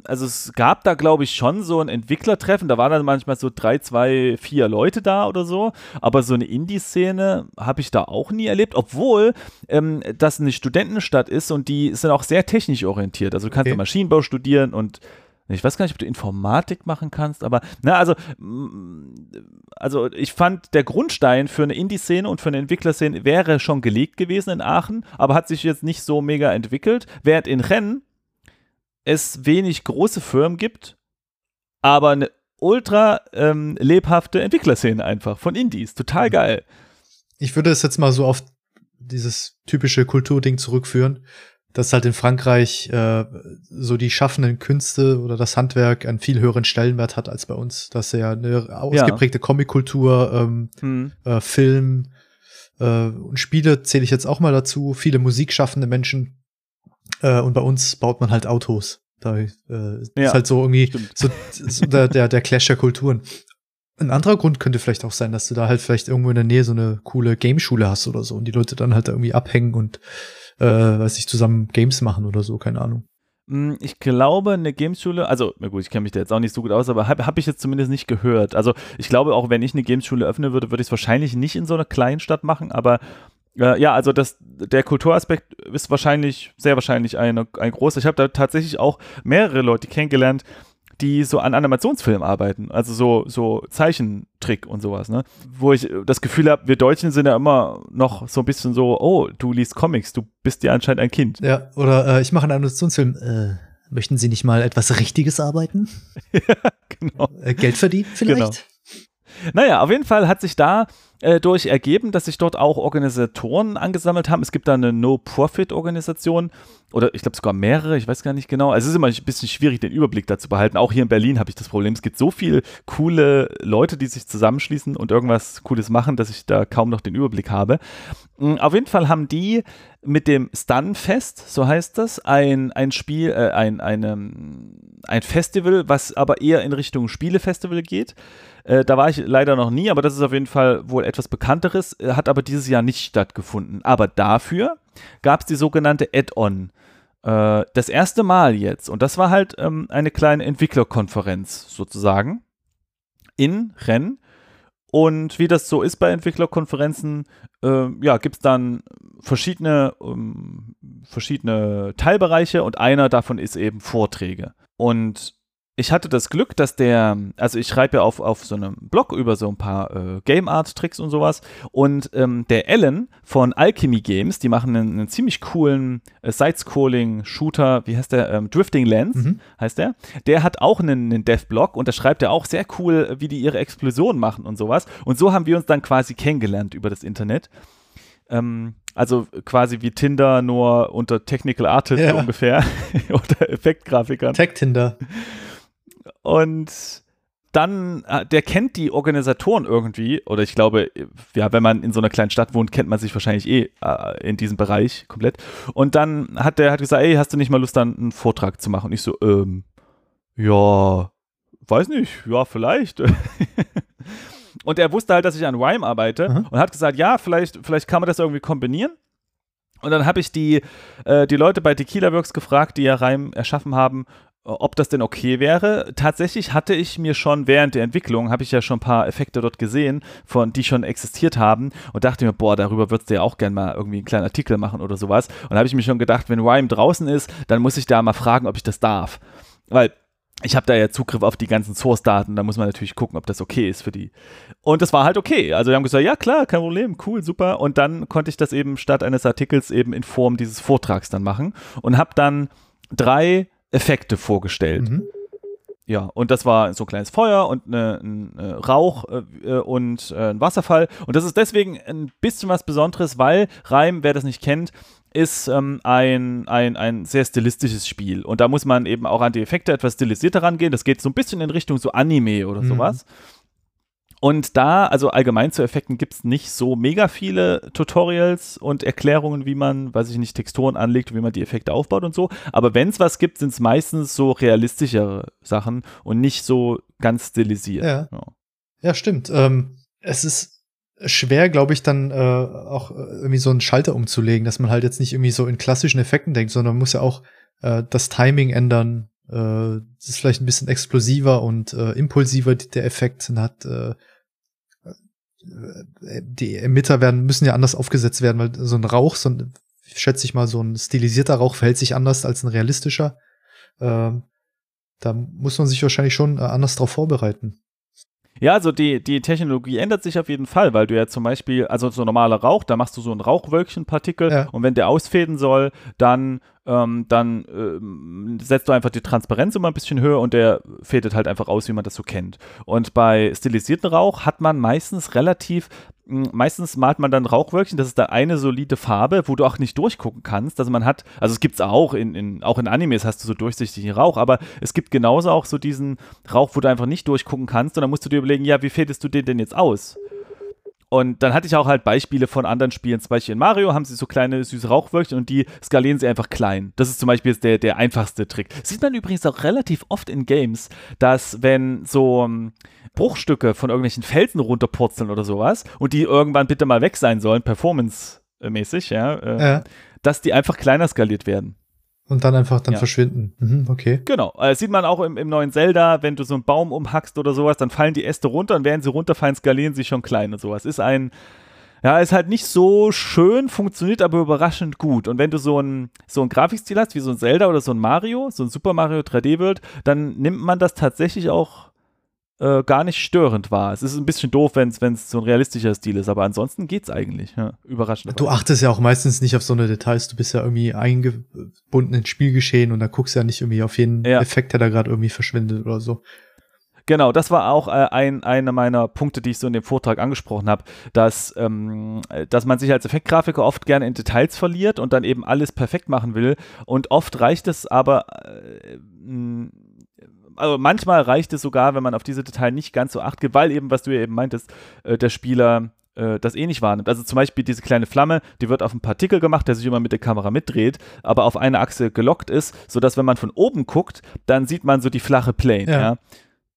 A: also es gab da, glaube ich, schon so ein Entwicklertreffen. Da waren dann manchmal so drei, zwei, vier Leute da oder so. Aber so eine Indie-Szene habe ich da auch nie erlebt, obwohl ähm, das eine Studentenstadt ist und die sind auch sehr technisch orientiert. Also du kannst okay. Maschinenbau studieren und ich weiß gar nicht, ob du Informatik machen kannst, aber na, also, mm, also ich fand, der Grundstein für eine Indie-Szene und für eine Entwicklerszene wäre schon gelegt gewesen in Aachen, aber hat sich jetzt nicht so mega entwickelt, während in Rennen es wenig große Firmen gibt, aber eine ultra ähm, lebhafte Entwicklerszene einfach von Indies. Total mhm. geil.
B: Ich würde es jetzt mal so auf dieses typische Kulturding zurückführen dass halt in Frankreich äh, so die schaffenden Künste oder das Handwerk einen viel höheren Stellenwert hat als bei uns. Dass ja eine ausgeprägte ja. Comic-Kultur, ähm, hm. äh, Film äh, und Spiele zähle ich jetzt auch mal dazu. Viele musikschaffende Menschen. Äh, und bei uns baut man halt Autos. Da äh, ja, ist halt so irgendwie so, so der, der, der Clash der Kulturen. Ein anderer Grund könnte vielleicht auch sein, dass du da halt vielleicht irgendwo in der Nähe so eine coole Gameschule hast oder so und die Leute dann halt irgendwie abhängen und äh, weiß ich, zusammen Games machen oder so, keine Ahnung.
A: Hm, ich glaube, eine Gameschule, also, na gut, ich kenne mich da jetzt auch nicht so gut aus, aber habe hab ich jetzt zumindest nicht gehört. Also, ich glaube, auch wenn ich eine Gameschule öffnen würde, würde ich es wahrscheinlich nicht in so einer kleinen Stadt machen, aber äh, ja, also das, der Kulturaspekt ist wahrscheinlich, sehr wahrscheinlich eine, ein großer. Ich habe da tatsächlich auch mehrere Leute kennengelernt, die so an Animationsfilmen arbeiten, also so, so Zeichentrick und sowas, ne? Wo ich das Gefühl habe, wir Deutschen sind ja immer noch so ein bisschen so, oh, du liest Comics, du bist ja anscheinend ein Kind.
B: Ja, oder äh, ich mache einen Animationsfilm, äh, möchten Sie nicht mal etwas Richtiges arbeiten? ja, genau. Äh, Geld verdienen vielleicht? Genau.
A: Naja, auf jeden Fall hat sich da äh, durch ergeben, dass sich dort auch Organisatoren angesammelt haben. Es gibt da eine No-Profit-Organisation oder ich glaube sogar mehrere, ich weiß gar nicht genau. Also es ist immer ein bisschen schwierig, den Überblick dazu behalten. Auch hier in Berlin habe ich das Problem. Es gibt so viele coole Leute, die sich zusammenschließen und irgendwas Cooles machen, dass ich da kaum noch den Überblick habe. Mm, auf jeden Fall haben die mit dem Stunfest, so heißt das, ein, ein Spiel, äh, ein, eine, ein Festival, was aber eher in Richtung Spielefestival geht. Äh, da war ich leider noch nie, aber das ist auf jeden Fall wohl etwas Bekannteres, äh, hat aber dieses Jahr nicht stattgefunden. Aber dafür gab es die sogenannte Add-on. Äh, das erste Mal jetzt. Und das war halt ähm, eine kleine Entwicklerkonferenz sozusagen in Rennes. Und wie das so ist bei Entwicklerkonferenzen, äh, ja, gibt es dann verschiedene, ähm, verschiedene Teilbereiche und einer davon ist eben Vorträge. Und ich hatte das Glück, dass der, also ich schreibe ja auf, auf so einem Blog über so ein paar äh, Game Art Tricks und sowas und ähm, der Alan von Alchemy Games, die machen einen, einen ziemlich coolen äh, Side-Scrolling Shooter, wie heißt der, ähm, Drifting Lands mhm. heißt der, der hat auch einen, einen Dev-Blog und da schreibt er auch sehr cool, wie die ihre Explosionen machen und sowas und so haben wir uns dann quasi kennengelernt über das Internet. Ähm, also quasi wie Tinder, nur unter Technical Artist ja. ungefähr. oder Effektgrafikern.
B: Tech-Tinder.
A: Und dann, äh, der kennt die Organisatoren irgendwie, oder ich glaube, ja, wenn man in so einer kleinen Stadt wohnt, kennt man sich wahrscheinlich eh äh, in diesem Bereich komplett. Und dann hat der hat gesagt, ey, hast du nicht mal Lust, dann einen Vortrag zu machen? Und ich so, ähm, ja, weiß nicht, ja, vielleicht. und er wusste halt, dass ich an Rhyme arbeite mhm. und hat gesagt, ja, vielleicht, vielleicht kann man das irgendwie kombinieren. Und dann habe ich die, äh, die Leute bei Tequila Works gefragt, die ja Reim erschaffen haben, ob das denn okay wäre. Tatsächlich hatte ich mir schon während der Entwicklung, habe ich ja schon ein paar Effekte dort gesehen, von die schon existiert haben und dachte mir, boah, darüber würdest du ja auch gerne mal irgendwie einen kleinen Artikel machen oder sowas. Und habe ich mir schon gedacht, wenn Rhyme draußen ist, dann muss ich da mal fragen, ob ich das darf. Weil ich habe da ja Zugriff auf die ganzen Source-Daten, da muss man natürlich gucken, ob das okay ist für die. Und das war halt okay. Also wir haben gesagt, ja klar, kein Problem, cool, super. Und dann konnte ich das eben statt eines Artikels eben in Form dieses Vortrags dann machen und habe dann drei Effekte vorgestellt. Mhm. Ja, und das war so ein kleines Feuer und eine, ein äh, Rauch äh, äh, und äh, ein Wasserfall. Und das ist deswegen ein bisschen was Besonderes, weil Reim, wer das nicht kennt, ist ähm, ein, ein, ein sehr stilistisches Spiel. Und da muss man eben auch an die Effekte etwas stilisierter rangehen. Das geht so ein bisschen in Richtung so Anime oder mhm. sowas. Und da, also allgemein zu Effekten gibt es nicht so mega viele Tutorials und Erklärungen, wie man, weiß ich nicht, Texturen anlegt, wie man die Effekte aufbaut und so. Aber wenn es was gibt, sind es meistens so realistischere Sachen und nicht so ganz stilisiert.
B: Ja, ja. ja stimmt. Ähm, es ist schwer, glaube ich, dann äh, auch äh, irgendwie so einen Schalter umzulegen, dass man halt jetzt nicht irgendwie so in klassischen Effekten denkt, sondern man muss ja auch äh, das Timing ändern. Äh, das ist vielleicht ein bisschen explosiver und äh, impulsiver der Effekt und hat äh, die Emitter werden, müssen ja anders aufgesetzt werden, weil so ein Rauch, so ein, schätze ich mal, so ein stilisierter Rauch verhält sich anders als ein realistischer. Ähm, da muss man sich wahrscheinlich schon äh, anders drauf vorbereiten.
A: Ja, also die, die Technologie ändert sich auf jeden Fall, weil du ja zum Beispiel, also so normaler Rauch, da machst du so ein Rauchwölkchenpartikel ja. und wenn der ausfäden soll, dann, ähm, dann ähm, setzt du einfach die Transparenz immer ein bisschen höher und der fädet halt einfach aus, wie man das so kennt. Und bei stilisierten Rauch hat man meistens relativ meistens malt man dann Rauchwölkchen, das ist dann eine solide Farbe, wo du auch nicht durchgucken kannst. Also man hat, also es gibt es auch in, in, auch in Animes hast du so durchsichtigen Rauch, aber es gibt genauso auch so diesen Rauch, wo du einfach nicht durchgucken kannst und dann musst du dir überlegen, ja, wie fädest du den denn jetzt aus? Und dann hatte ich auch halt Beispiele von anderen Spielen. Zum Beispiel in Mario haben sie so kleine süße Rauchwölkchen und die skalieren sie einfach klein. Das ist zum Beispiel der, der einfachste Trick. Sieht man übrigens auch relativ oft in Games, dass wenn so ähm, Bruchstücke von irgendwelchen Felsen runterpurzeln oder sowas und die irgendwann bitte mal weg sein sollen, performance-mäßig, ja, äh, ja. dass die einfach kleiner skaliert werden.
B: Und dann einfach dann ja. verschwinden. Mhm, okay.
A: Genau. Äh, sieht man auch im, im neuen Zelda, wenn du so einen Baum umhackst oder sowas, dann fallen die Äste runter und während sie runterfallen, skalieren sie schon klein und sowas. Ist ein, ja, ist halt nicht so schön, funktioniert aber überraschend gut. Und wenn du so ein, so ein Grafikstil hast, wie so ein Zelda oder so ein Mario, so ein Super Mario 3D World, dann nimmt man das tatsächlich auch äh, gar nicht störend war. Es ist ein bisschen doof, wenn es so ein realistischer Stil ist, aber ansonsten geht's eigentlich. Ja, überraschend.
B: Du achtest ja auch meistens nicht auf so eine Details, du bist ja irgendwie eingebunden ins Spielgeschehen und da guckst ja nicht irgendwie auf jeden ja. Effekt, der da gerade irgendwie verschwindet oder so.
A: Genau, das war auch äh, ein, einer meiner Punkte, die ich so in dem Vortrag angesprochen habe, dass, ähm, dass man sich als Effektgrafiker oft gerne in Details verliert und dann eben alles perfekt machen will. Und oft reicht es aber, äh, also manchmal reicht es sogar, wenn man auf diese Detail nicht ganz so acht gibt, weil eben, was du ja eben meintest, äh, der Spieler äh, das eh nicht wahrnimmt. Also zum Beispiel diese kleine Flamme, die wird auf einen Partikel gemacht, der sich immer mit der Kamera mitdreht, aber auf eine Achse gelockt ist, sodass wenn man von oben guckt, dann sieht man so die flache Plane. Ja. ja.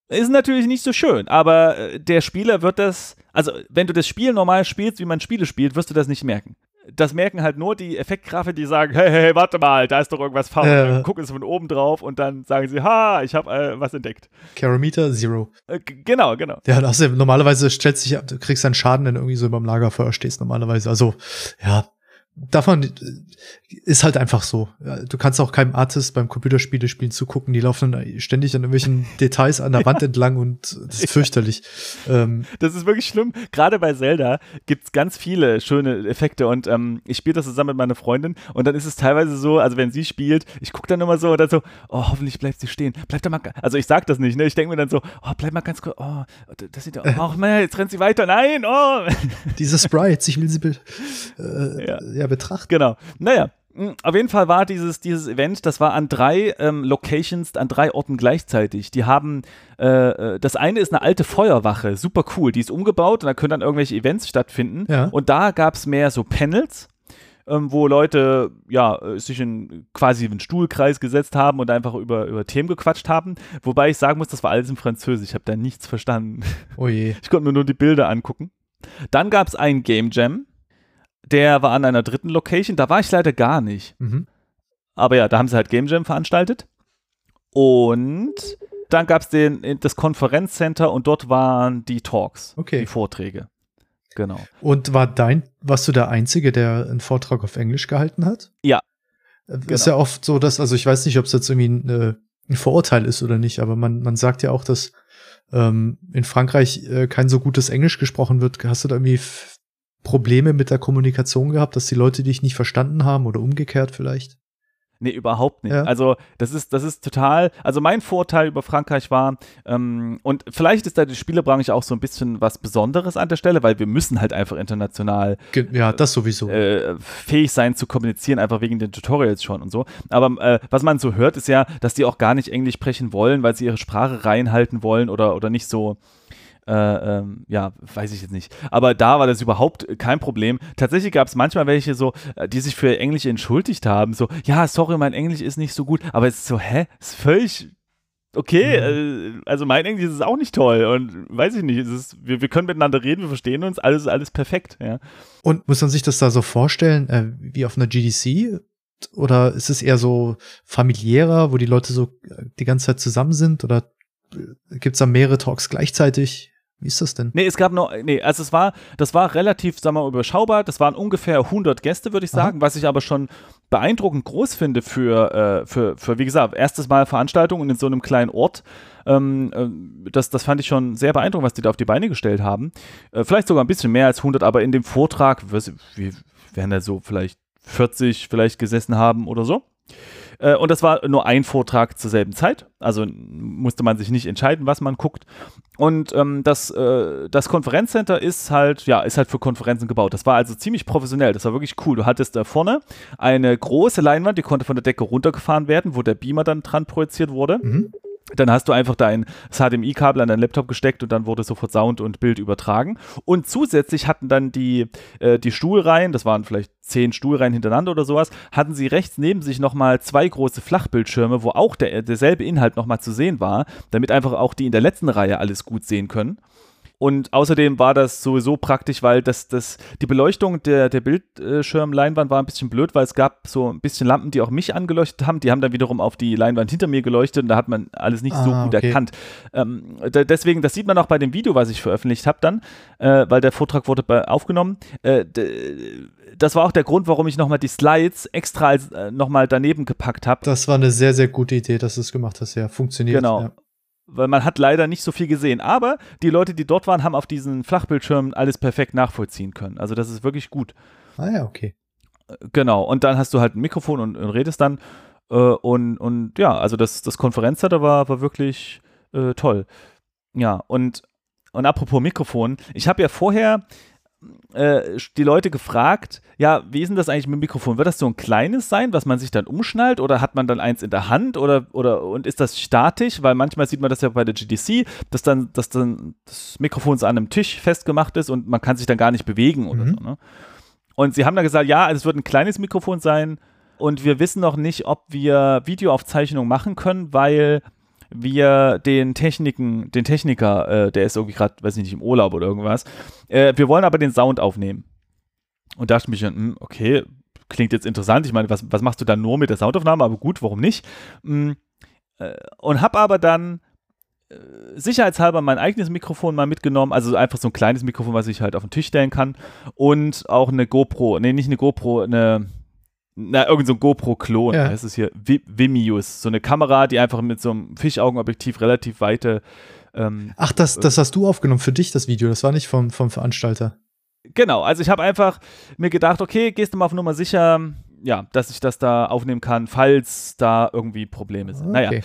A: Ist natürlich nicht so schön, aber äh, der Spieler wird das, also wenn du das Spiel normal spielst, wie man Spiele spielt, wirst du das nicht merken das merken halt nur die Effektgrafer, die sagen, hey, hey, warte mal, da ist doch irgendwas faul. Dann gucken sie von oben drauf und dann sagen sie, ha, ich habe äh, was entdeckt.
B: Carometer Zero.
A: Äh, genau, genau.
B: Ja, ist, normalerweise stellt sich, du kriegst einen Schaden, wenn du irgendwie so beim Lagerfeuer stehst, normalerweise. Also, ja, davon äh, ist halt einfach so. Du kannst auch keinem Artist beim Computerspiele spielen zugucken, die laufen ständig an irgendwelchen Details an der Wand entlang und das ist fürchterlich.
A: Ähm, das ist wirklich schlimm. Gerade bei Zelda gibt's ganz viele schöne Effekte und ähm, ich spiele das zusammen mit meiner Freundin und dann ist es teilweise so, also wenn sie spielt, ich gucke dann immer so und dann so, oh, hoffentlich bleibt sie stehen. Bleibt da mal, also ich sag das nicht, ne? Ich denke mir dann so, oh, bleib mal ganz kurz, oh, das sieht, oh, man, jetzt rennt sie weiter, nein, oh.
B: Diese Sprites, ich will sie äh, ja. ja betrachten.
A: Genau. Naja, auf jeden Fall war dieses, dieses Event, das war an drei ähm, Locations, an drei Orten gleichzeitig. Die haben, äh, äh, das eine ist eine alte Feuerwache, super cool, die ist umgebaut und da können dann irgendwelche Events stattfinden. Ja. Und da gab es mehr so Panels, ähm, wo Leute ja äh, sich in quasi einen Stuhlkreis gesetzt haben und einfach über, über Themen gequatscht haben. Wobei ich sagen muss, das war alles in Französisch, ich habe da nichts verstanden.
B: Oh je.
A: Ich konnte mir nur die Bilder angucken. Dann gab es einen Game Jam der war an einer dritten Location. Da war ich leider gar nicht. Mhm. Aber ja, da haben sie halt Game Jam veranstaltet. Und dann gab es das Konferenzcenter und dort waren die Talks,
B: okay.
A: die Vorträge. Genau.
B: Und war dein, warst du der Einzige, der einen Vortrag auf Englisch gehalten hat?
A: Ja.
B: Äh, ist genau. ja oft so, dass, also ich weiß nicht, ob es jetzt irgendwie ein, äh, ein, Vorurteil ist oder nicht, aber man, man sagt ja auch, dass ähm, in Frankreich äh, kein so gutes Englisch gesprochen wird. Hast du da irgendwie Probleme mit der Kommunikation gehabt, dass die Leute dich nicht verstanden haben oder umgekehrt vielleicht?
A: Nee, überhaupt nicht. Ja. Also das ist, das ist total, also mein Vorteil über Frankreich war, ähm, und vielleicht ist da die Spielebranche auch so ein bisschen was Besonderes an der Stelle, weil wir müssen halt einfach international
B: ja, das sowieso.
A: Äh, fähig sein zu kommunizieren, einfach wegen den Tutorials schon und so. Aber äh, was man so hört, ist ja, dass die auch gar nicht Englisch sprechen wollen, weil sie ihre Sprache reinhalten wollen oder, oder nicht so äh, ähm, ja, weiß ich jetzt nicht. Aber da war das überhaupt kein Problem. Tatsächlich gab es manchmal welche so, äh, die sich für Englisch entschuldigt haben. So, ja, sorry, mein Englisch ist nicht so gut. Aber es ist so, hä? Ist völlig okay, mhm. äh, also mein Englisch ist auch nicht toll und weiß ich nicht, ist, wir, wir, können miteinander reden, wir verstehen uns, alles ist alles perfekt, ja.
B: Und muss man sich das da so vorstellen, äh, wie auf einer GDC? Oder ist es eher so familiärer, wo die Leute so die ganze Zeit zusammen sind? Oder gibt es da mehrere Talks gleichzeitig? Wie ist das denn?
A: Nee, es gab noch, nee, also es war, das war relativ, sagen wir mal, überschaubar. Das waren ungefähr 100 Gäste, würde ich sagen, Aha. was ich aber schon beeindruckend groß finde für, äh, für, für, wie gesagt, erstes Mal Veranstaltungen in so einem kleinen Ort. Ähm, äh, das, das fand ich schon sehr beeindruckend, was die da auf die Beine gestellt haben. Äh, vielleicht sogar ein bisschen mehr als 100, aber in dem Vortrag, wir werden da so vielleicht 40 vielleicht gesessen haben oder so. Äh, und das war nur ein Vortrag zur selben Zeit. Also musste man sich nicht entscheiden, was man guckt. Und ähm, das, äh, das Konferenzcenter ist halt, ja, ist halt für Konferenzen gebaut. Das war also ziemlich professionell. Das war wirklich cool. Du hattest da vorne eine große Leinwand, die konnte von der Decke runtergefahren werden, wo der Beamer dann dran projiziert wurde. Mhm. Dann hast du einfach da ein HDMI-Kabel an deinen Laptop gesteckt und dann wurde sofort Sound und Bild übertragen. Und zusätzlich hatten dann die, äh, die Stuhlreihen, das waren vielleicht zehn Stuhlreihen hintereinander oder sowas, hatten sie rechts neben sich nochmal zwei große Flachbildschirme, wo auch der, derselbe Inhalt nochmal zu sehen war, damit einfach auch die in der letzten Reihe alles gut sehen können. Und außerdem war das sowieso praktisch, weil das, das, die Beleuchtung der, der Bildschirmleinwand war ein bisschen blöd, weil es gab so ein bisschen Lampen, die auch mich angeleuchtet haben. Die haben dann wiederum auf die Leinwand hinter mir geleuchtet und da hat man alles nicht ah, so gut okay. erkannt. Ähm, da, deswegen, das sieht man auch bei dem Video, was ich veröffentlicht habe dann, äh, weil der Vortrag wurde bei, aufgenommen. Äh, das war auch der Grund, warum ich nochmal die Slides extra als, äh, nochmal daneben gepackt habe.
B: Das war eine sehr, sehr gute Idee, dass du es gemacht hast, ja. Funktioniert.
A: Genau.
B: Ja
A: weil man hat leider nicht so viel gesehen. Aber die Leute, die dort waren, haben auf diesen Flachbildschirmen alles perfekt nachvollziehen können. Also das ist wirklich gut.
B: Ah ja, okay.
A: Genau. Und dann hast du halt ein Mikrofon und, und redest dann. Äh, und, und ja, also das, das Konferenzcenter war, war wirklich äh, toll. Ja, und, und apropos Mikrofon, ich habe ja vorher äh, die Leute gefragt, ja, wie ist denn das eigentlich mit dem Mikrofon? Wird das so ein kleines sein, was man sich dann umschnallt oder hat man dann eins in der Hand oder, oder und ist das statisch? Weil manchmal sieht man das ja bei der GDC, dass dann, dass dann das Mikrofon so an einem Tisch festgemacht ist und man kann sich dann gar nicht bewegen oder
B: Mhm.
A: so. Ne? Und sie haben dann gesagt, ja, es wird ein kleines Mikrofon sein und wir wissen noch nicht, ob wir Videoaufzeichnungen machen können, weil wir den Techniken, den Techniker, äh, der ist irgendwie gerade, weiß ich nicht, im Urlaub oder irgendwas, äh, wir wollen aber den Sound aufnehmen. Und da dachte ich mir schon, hm, okay, klingt jetzt interessant. Ich meine, was, was machst du dann nur mit der Soundaufnahme? Aber gut, warum nicht? Hm, äh, und habe aber dann äh, sicherheitshalber mein eigenes Mikrofon mal mitgenommen, also einfach so ein kleines Mikrofon, was ich halt auf den Tisch stellen kann und auch eine GoPro, nee, nicht eine GoPro, eine na, irgend so ein GoPro-Klon,
B: Ja.
A: heißt es hier, Vi- Vimius, so eine Kamera, die einfach mit so einem Fischaugenobjektiv relativ weite ähm,
B: Ach, das, das hast du aufgenommen für dich, das Video. Das war nicht vom, vom Veranstalter.
A: Genau, also ich habe einfach mir gedacht, okay, gehst du mal auf Nummer sicher, ja, dass ich das da aufnehmen kann, falls da irgendwie Probleme sind. Naja,
B: Okay.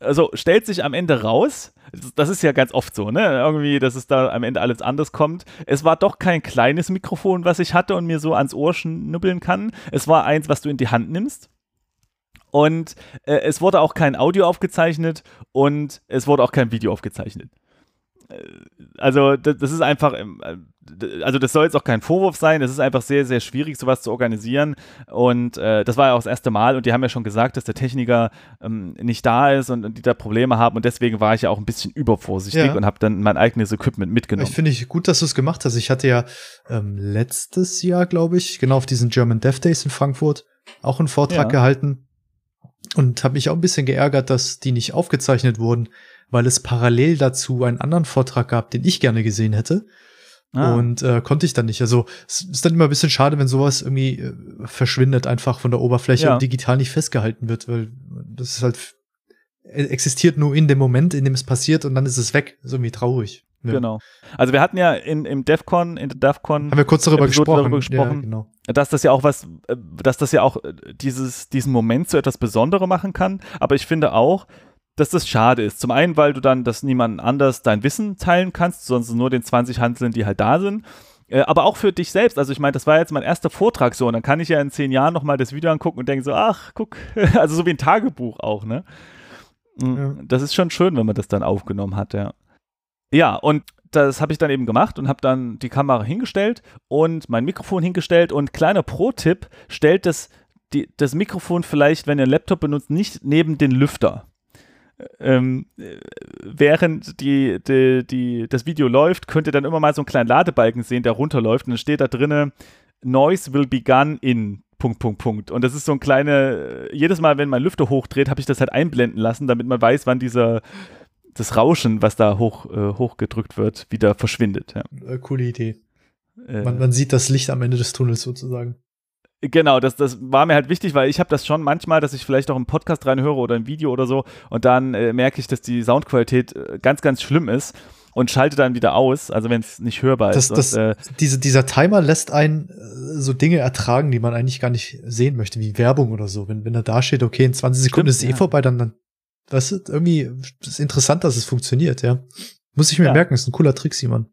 A: Also stellt sich am Ende raus, das- ist ja ganz oft so, ne? Irgendwie, dass es da am Ende alles anders kommt. Es war doch kein kleines Mikrofon, was ich hatte und mir so ans Ohr schnuppeln kann. Es war eins, was du in die Hand nimmst. Und äh, es wurde auch kein Audio aufgezeichnet und es wurde auch kein Video aufgezeichnet. Äh, Also, das, ist einfach, äh, also das soll jetzt auch kein Vorwurf sein, es ist einfach sehr, sehr schwierig, sowas zu organisieren. Und äh, das war ja auch das erste Mal und die haben ja schon gesagt, dass der Techniker ähm, nicht da ist und, und die da Probleme haben und deswegen war ich ja auch ein bisschen übervorsichtig
B: Ja.
A: und habe dann mein eigenes Equipment mitgenommen.
B: Ich finde ich gut, dass du es gemacht hast. Ich hatte ja ähm, letztes Jahr, glaube ich, genau auf diesen German Dev Days in Frankfurt auch einen Vortrag
A: Ja.
B: gehalten und habe mich auch ein bisschen geärgert, dass die nicht aufgezeichnet wurden, weil es parallel dazu einen anderen Vortrag gab, den ich gerne gesehen hätte.
A: Ah.
B: Und äh, konnte ich dann nicht. Also es ist dann immer ein bisschen schade, wenn sowas irgendwie äh, verschwindet einfach von der Oberfläche
A: Ja.
B: und digital nicht festgehalten wird, weil das ist halt äh, existiert nur in dem Moment, in dem es passiert und dann ist es weg. ist irgendwie traurig. Ja.
A: Genau. Also wir hatten ja in, im DEFCON, in der DEFCON
B: Haben wir kurz darüber
A: Episode
B: gesprochen.
A: darüber gesprochen.
B: Ja, genau.
A: dass das ja auch was, äh, dass das ja auch äh, dieses, diesen Moment zu etwas Besonderem machen kann. Aber ich finde auch, dass das schade ist. Zum einen, weil du dann das niemandem anders dein Wissen teilen kannst, sonst nur den 20 Hanseln, die halt da sind. Äh, Aber auch für dich selbst. Also ich meine, das war jetzt mein erster Vortrag so und dann kann ich ja in zehn Jahren nochmal das Video angucken und denken so, ach, guck, also so wie ein Tagebuch auch, ne? Mm,
B: Ja.
A: Das ist schon schön, wenn man das dann aufgenommen hat, ja. Ja, und das habe ich dann eben gemacht und habe dann die Kamera hingestellt und mein Mikrofon hingestellt und kleiner Pro-Tipp, stellt das, die, das Mikrofon vielleicht, wenn ihr einen Laptop benutzt, nicht neben den Lüfter. Ähm, äh, während die, die, die, das Video läuft, könnt ihr dann immer mal so einen kleinen Ladebalken sehen, der runterläuft und dann steht da drinne Noise will begun in Punkt, Punkt, Punkt. Und das ist so ein kleine, jedes Mal, wenn mein Lüfter hochdreht, habe ich das halt einblenden lassen, damit man weiß, wann dieser, das Rauschen, was da hoch, äh, hochgedrückt wird, wieder verschwindet. Ja.
B: Äh, coole Idee.
A: Äh,
B: Man, man sieht das Licht am Ende des Tunnels sozusagen.
A: Genau, das, das war mir halt wichtig, weil ich habe das schon manchmal, dass ich vielleicht auch im Podcast reinhöre oder im Video oder so und dann äh, merke ich, dass die Soundqualität äh, ganz, ganz schlimm ist und schalte dann wieder aus, also wenn es nicht hörbar
B: Das,
A: ist.
B: das,
A: und, äh,
B: diese, dieser Timer lässt einen äh, so Dinge ertragen, die man eigentlich gar nicht sehen möchte, wie Werbung oder so. Wenn, wenn er da steht, okay, in 20 Sekunden
A: Stimmt,
B: ist es eh
A: ja.
B: vorbei, dann, dann, weißt du, irgendwie ist interessant, dass es funktioniert, ja. Muss ich mir
A: Ja.
B: merken, ist ein cooler Trick, Simon.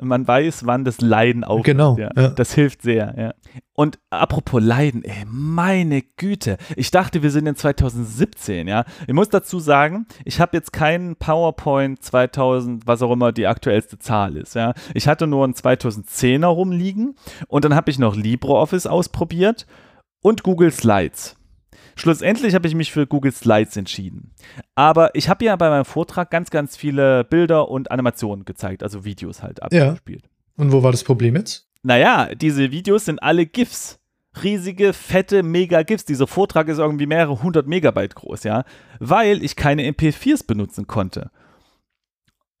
A: Man weiß, wann das Leiden aufhört.
B: Genau,
A: Ja.
B: ja.
A: Das hilft sehr, ja. Und apropos Leiden, ey, meine Güte. Ich dachte, wir sind in 2017, ja. Ich muss dazu sagen, ich habe jetzt keinen PowerPoint 2000, was auch immer die aktuellste Zahl ist, ja. Ich hatte nur einen 2010er rumliegen und dann habe ich noch LibreOffice ausprobiert und Google Slides. Schlussendlich habe ich mich für Google Slides entschieden. Aber ich habe ja bei meinem Vortrag ganz, ganz viele Bilder und Animationen gezeigt, also Videos halt
B: Ja.
A: abgespielt.
B: Und wo war das Problem jetzt?
A: Naja, diese Videos sind alle GIFs. Riesige, fette, mega GIFs. Dieser Vortrag ist irgendwie mehrere hundert Megabyte groß, ja. Weil ich keine MP4s benutzen konnte.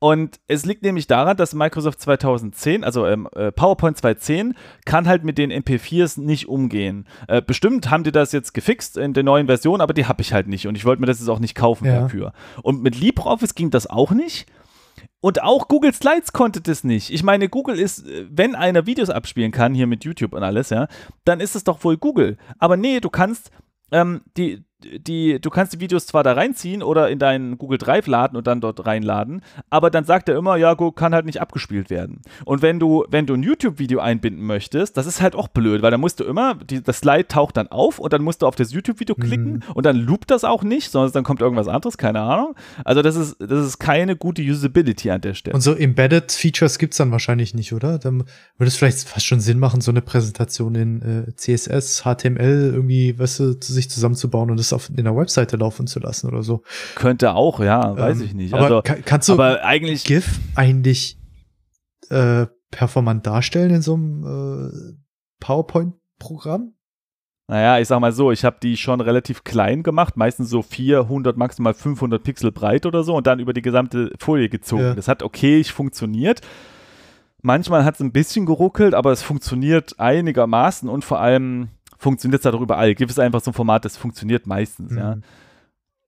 A: Und es liegt nämlich daran, dass Microsoft 2010, also ähm, äh, PowerPoint 2010, kann halt mit den MP4s nicht umgehen. Äh, bestimmt haben die das jetzt gefixt in der neuen Version, aber die habe ich halt nicht und ich wollte mir das jetzt auch nicht kaufen
B: Ja.
A: dafür. Und mit LibreOffice ging das auch nicht. Und auch Google Slides konnte das nicht. Ich meine, Google ist, äh, wenn einer Videos abspielen kann, hier mit YouTube und alles, ja, dann ist es doch wohl Google. Aber nee, du kannst ähm, die, die, du kannst die Videos zwar da reinziehen oder in deinen Google Drive laden und dann dort reinladen, aber dann sagt er immer, ja, kann halt nicht abgespielt werden. Und wenn du, wenn du ein YouTube-Video einbinden möchtest, das ist halt auch blöd, weil dann musst du immer, die, das Slide taucht dann auf und dann musst du auf das YouTube-Video klicken mhm. und dann loopt das auch nicht, sondern dann kommt irgendwas anderes, keine Ahnung. Also das ist, das ist keine gute Usability an der Stelle.
B: Und so Embedded Features gibt es dann wahrscheinlich nicht, oder? Dann würde es vielleicht fast schon Sinn machen, so eine Präsentation in äh, CSS, HTML irgendwie, weißt du, sich zusammenzubauen und das auf, in der Webseite laufen zu lassen oder so.
A: Könnte auch, ja, weiß ähm, ich nicht.
B: Aber also, kann, kannst du
A: aber eigentlich
B: GIF eigentlich äh, performant darstellen in so einem äh, PowerPoint-Programm?
A: Naja, ich sag mal so, ich habe die schon relativ klein gemacht, meistens so 400, maximal 500 Pixel breit oder so und dann über die gesamte Folie gezogen. Ja. Das hat okay funktioniert. Manchmal hat es ein bisschen geruckelt, aber es funktioniert einigermaßen und vor allem funktioniert es halt auch überall. GIF ist einfach so ein Format, das funktioniert meistens, mhm. ja.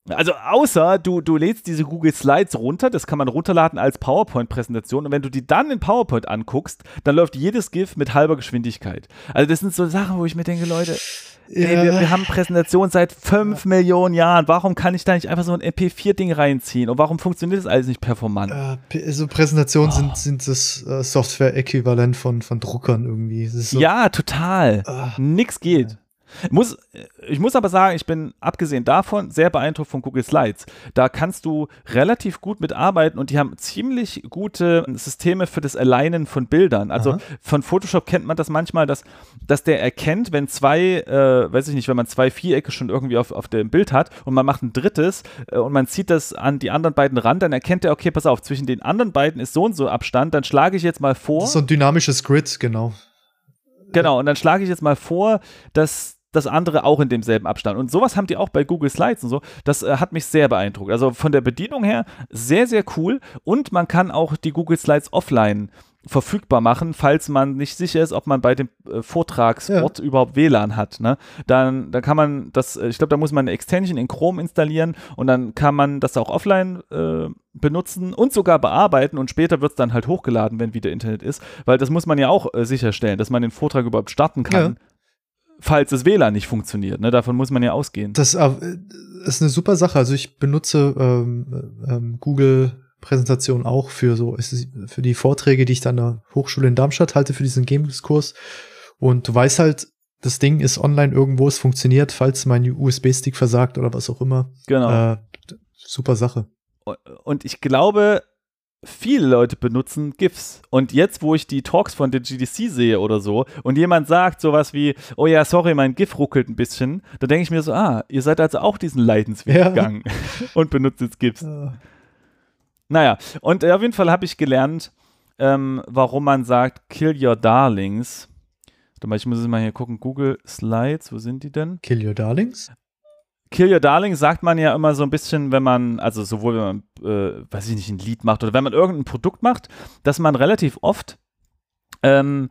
A: Also außer du, du lädst diese Google Slides runter, das kann man runterladen als PowerPoint-Präsentation und wenn du die dann in PowerPoint anguckst, dann läuft jedes GIF mit halber Geschwindigkeit. Also das sind so Sachen, wo ich mir denke, Leute, ja. ey, wir, wir, haben Präsentation seit fünf ja. Millionen Jahren, warum kann ich da nicht einfach so ein MP4-Ding reinziehen und warum funktioniert das alles nicht performant?
B: Äh, so Präsentationen oh. sind, sind das äh, Software-Äquivalent von, von Druckern irgendwie.
A: So, ja, total. Uh, Nix geht. Muss, ich muss aber sagen, ich bin abgesehen davon sehr beeindruckt von Google Slides. Da kannst du relativ gut mitarbeiten und die haben ziemlich gute Systeme für das Alignen von Bildern. Also Aha. von Photoshop kennt man das manchmal, dass, dass der erkennt, wenn zwei, äh, weiß ich nicht, wenn man zwei Vierecke schon irgendwie auf, auf dem Bild hat und man macht ein drittes äh, und man zieht das an die anderen beiden ran, dann erkennt er, okay, pass auf, zwischen den anderen beiden ist so und so Abstand, dann schlage ich jetzt mal vor. Das
B: ist so ein dynamisches Grid, genau.
A: Genau, und dann schlage ich jetzt mal vor, dass das andere auch in demselben Abstand. Und sowas haben die auch bei Google Slides und so. Das äh, hat mich sehr beeindruckt. Also von der Bedienung her sehr, sehr cool. Und man kann auch die Google Slides offline verfügbar machen, falls man nicht sicher ist, ob man bei dem äh, Vortragsort ja. überhaupt WLAN hat. Ne? Dann, dann kann man das, äh, ich glaube, da muss man eine Extension in Chrome installieren und dann kann man das auch offline äh, benutzen und sogar bearbeiten und später wird es dann halt hochgeladen, wenn wieder Internet ist, weil das muss man ja auch äh, sicherstellen, dass man den Vortrag überhaupt starten kann. Ja falls das WLAN nicht funktioniert. Ne? Davon muss man ja ausgehen.
B: Das äh, ist eine super Sache. Also ich benutze ähm, ähm, Google Präsentation auch für so für die Vorträge, die ich dann an der Hochschule in Darmstadt halte für diesen Games-Kurs. Und du weißt halt, das Ding ist online irgendwo, es funktioniert, falls mein USB-Stick versagt oder was auch immer.
A: Genau. Äh,
B: super Sache.
A: Und ich glaube, viele Leute benutzen GIFs. Und jetzt, wo ich die Talks von der GDC sehe oder so und jemand sagt sowas wie, oh ja, sorry, mein GIF ruckelt ein bisschen, da denke ich mir so, ah, ihr seid also auch diesen Leidensweg ja. gegangen und benutzt jetzt GIFs. Ja. Naja, und äh, auf jeden Fall habe ich gelernt, ähm, warum man sagt, kill your darlings. Warte mal, ich muss mal hier gucken, Google Slides, wo sind die denn?
B: Kill your darlings?
A: Kill Your Darling sagt man ja immer so ein bisschen, wenn man, also sowohl wenn man, äh, weiß ich nicht, ein Lied macht oder wenn man irgendein Produkt macht, dass man relativ oft ähm,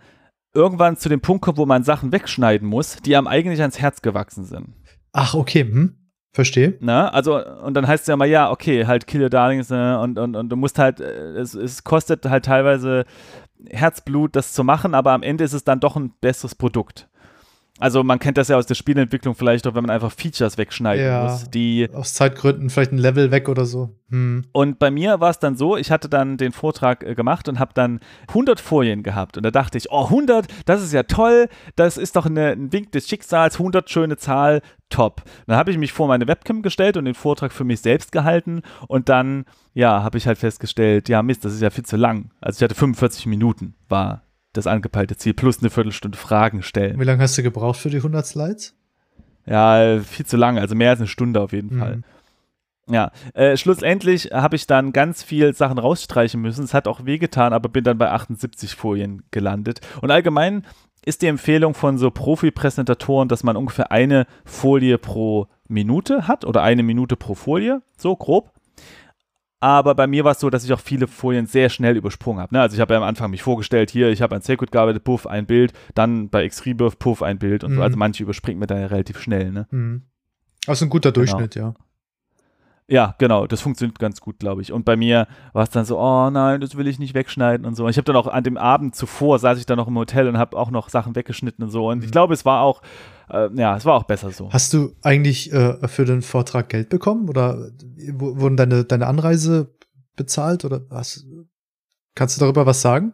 A: irgendwann zu dem Punkt kommt, wo man Sachen wegschneiden muss, die einem eigentlich ans Herz gewachsen sind.
B: Ach, okay, hm. Verstehe.
A: Na, also, und dann heißt es ja mal, ja, okay, halt Kill Your Darlings äh, und, und, und du musst halt, äh, es, es kostet halt teilweise Herzblut, das zu machen, aber am Ende ist es dann doch ein besseres Produkt. Also man kennt das ja aus der Spielentwicklung vielleicht auch, wenn man einfach Features wegschneiden ja, muss, die
B: aus Zeitgründen vielleicht ein Level weg oder so. Hm.
A: Und bei mir war es dann so, ich hatte dann den Vortrag äh, gemacht und habe dann 100 Folien gehabt und da dachte ich, oh 100, das ist ja toll, das ist doch eine, ein Wink des Schicksals, 100 schöne Zahl, top. Dann habe ich mich vor meine Webcam gestellt und den Vortrag für mich selbst gehalten und dann ja, habe ich halt festgestellt, ja Mist, das ist ja viel zu lang. Also ich hatte 45 Minuten, war das angepeilte Ziel, plus eine Viertelstunde Fragen stellen.
B: Wie lange hast du gebraucht für die 100 Slides?
A: Ja, viel zu lange, also mehr als eine Stunde auf jeden mhm. Fall. Ja, äh, schlussendlich habe ich dann ganz viel Sachen rausstreichen müssen. Es hat auch wehgetan, aber bin dann bei 78 Folien gelandet. Und allgemein ist die Empfehlung von so Profi-Präsentatoren, dass man ungefähr eine Folie pro Minute hat oder eine Minute pro Folie, so grob. Aber bei mir war es so, dass ich auch viele Folien sehr schnell übersprungen habe. Ne? Also ich habe ja am Anfang mich vorgestellt, hier, ich habe ein Segwit gearbeitet, puff, ein Bild, dann bei X-Rebirth, puff, ein Bild und mhm. so. Also manche überspringt mir da ja relativ schnell. Ne?
B: Mhm. Also ein guter genau. Durchschnitt, genau. ja.
A: Ja, genau, das funktioniert ganz gut, glaube ich. Und bei mir war es dann so, oh nein, das will ich nicht wegschneiden und so. Und ich habe dann auch an dem Abend zuvor, saß ich dann noch im Hotel und habe auch noch Sachen weggeschnitten und so. Und mhm. ich glaube, es war auch äh, ja, es war auch besser so.
B: Hast du eigentlich äh, für den Vortrag Geld bekommen oder wurden deine, deine Anreise bezahlt oder hast, kannst du darüber was sagen?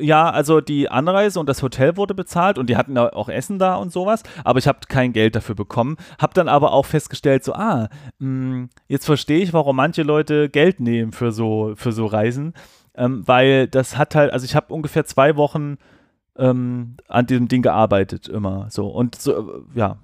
A: Ja, also die Anreise und das Hotel wurde bezahlt und die hatten auch Essen da und sowas, aber ich habe kein Geld dafür bekommen. Hab dann aber auch festgestellt, so, ah, mh, hm, jetzt verstehe ich, warum manche Leute Geld nehmen für so, für so Reisen, ähm, weil das hat halt, also ich habe ungefähr zwei Wochen ähm, an diesem Ding gearbeitet, immer so. Und so, ja,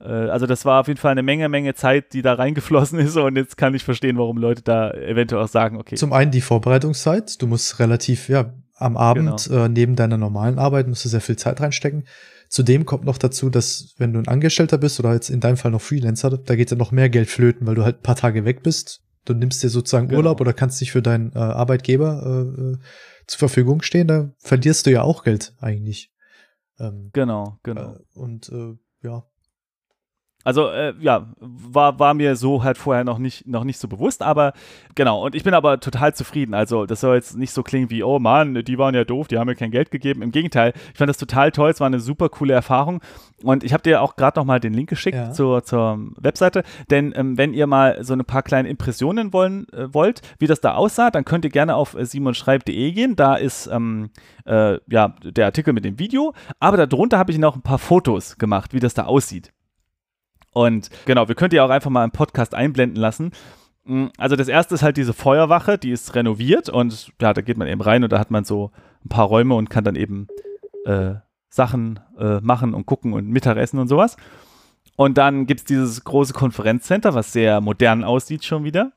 A: äh, also das war auf jeden Fall eine Menge, Menge Zeit, die da reingeflossen ist und jetzt kann ich verstehen, warum Leute da eventuell auch sagen, okay.
B: Zum einen die Vorbereitungszeit, du musst relativ, ja, am Abend genau. äh, neben deiner normalen Arbeit musst du sehr viel Zeit reinstecken. Zudem kommt noch dazu, dass wenn du ein Angestellter bist oder jetzt in deinem Fall noch Freelancer, da geht ja noch mehr Geld flöten, weil du halt ein paar Tage weg bist. Du nimmst dir sozusagen genau. Urlaub oder kannst dich für deinen äh, Arbeitgeber äh, äh zur Verfügung stehen, da verlierst du ja auch Geld eigentlich.
A: Ähm, genau, genau.
B: Äh, und äh, ja,
A: also äh, ja, war, war mir so halt vorher noch nicht, noch nicht so bewusst, aber genau, und ich bin aber total zufrieden. Also das soll jetzt nicht so klingen wie, oh Mann, die waren ja doof, die haben mir kein Geld gegeben. Im Gegenteil, ich fand das total toll, es war eine super coole Erfahrung und ich habe dir auch gerade nochmal den Link geschickt ja. zur, zur Webseite, denn ähm, wenn ihr mal so ein paar kleine Impressionen wollen, äh, wollt, wie das da aussah, dann könnt ihr gerne auf äh, simonschreib.de gehen, da ist ähm, äh, ja der Artikel mit dem Video, aber darunter habe ich noch ein paar Fotos gemacht, wie das da aussieht. Und genau, wir könnt ihr auch einfach mal im Podcast einblenden lassen. Mm, also das erste ist halt diese Feuerwache, die ist renoviert und ja, da geht man eben rein und da hat man so ein paar Räume und kann dann eben äh, Sachen äh, machen und gucken und Mittagessen und sowas. Und dann gibt es dieses große Konferenzcenter, was sehr modern aussieht schon wieder.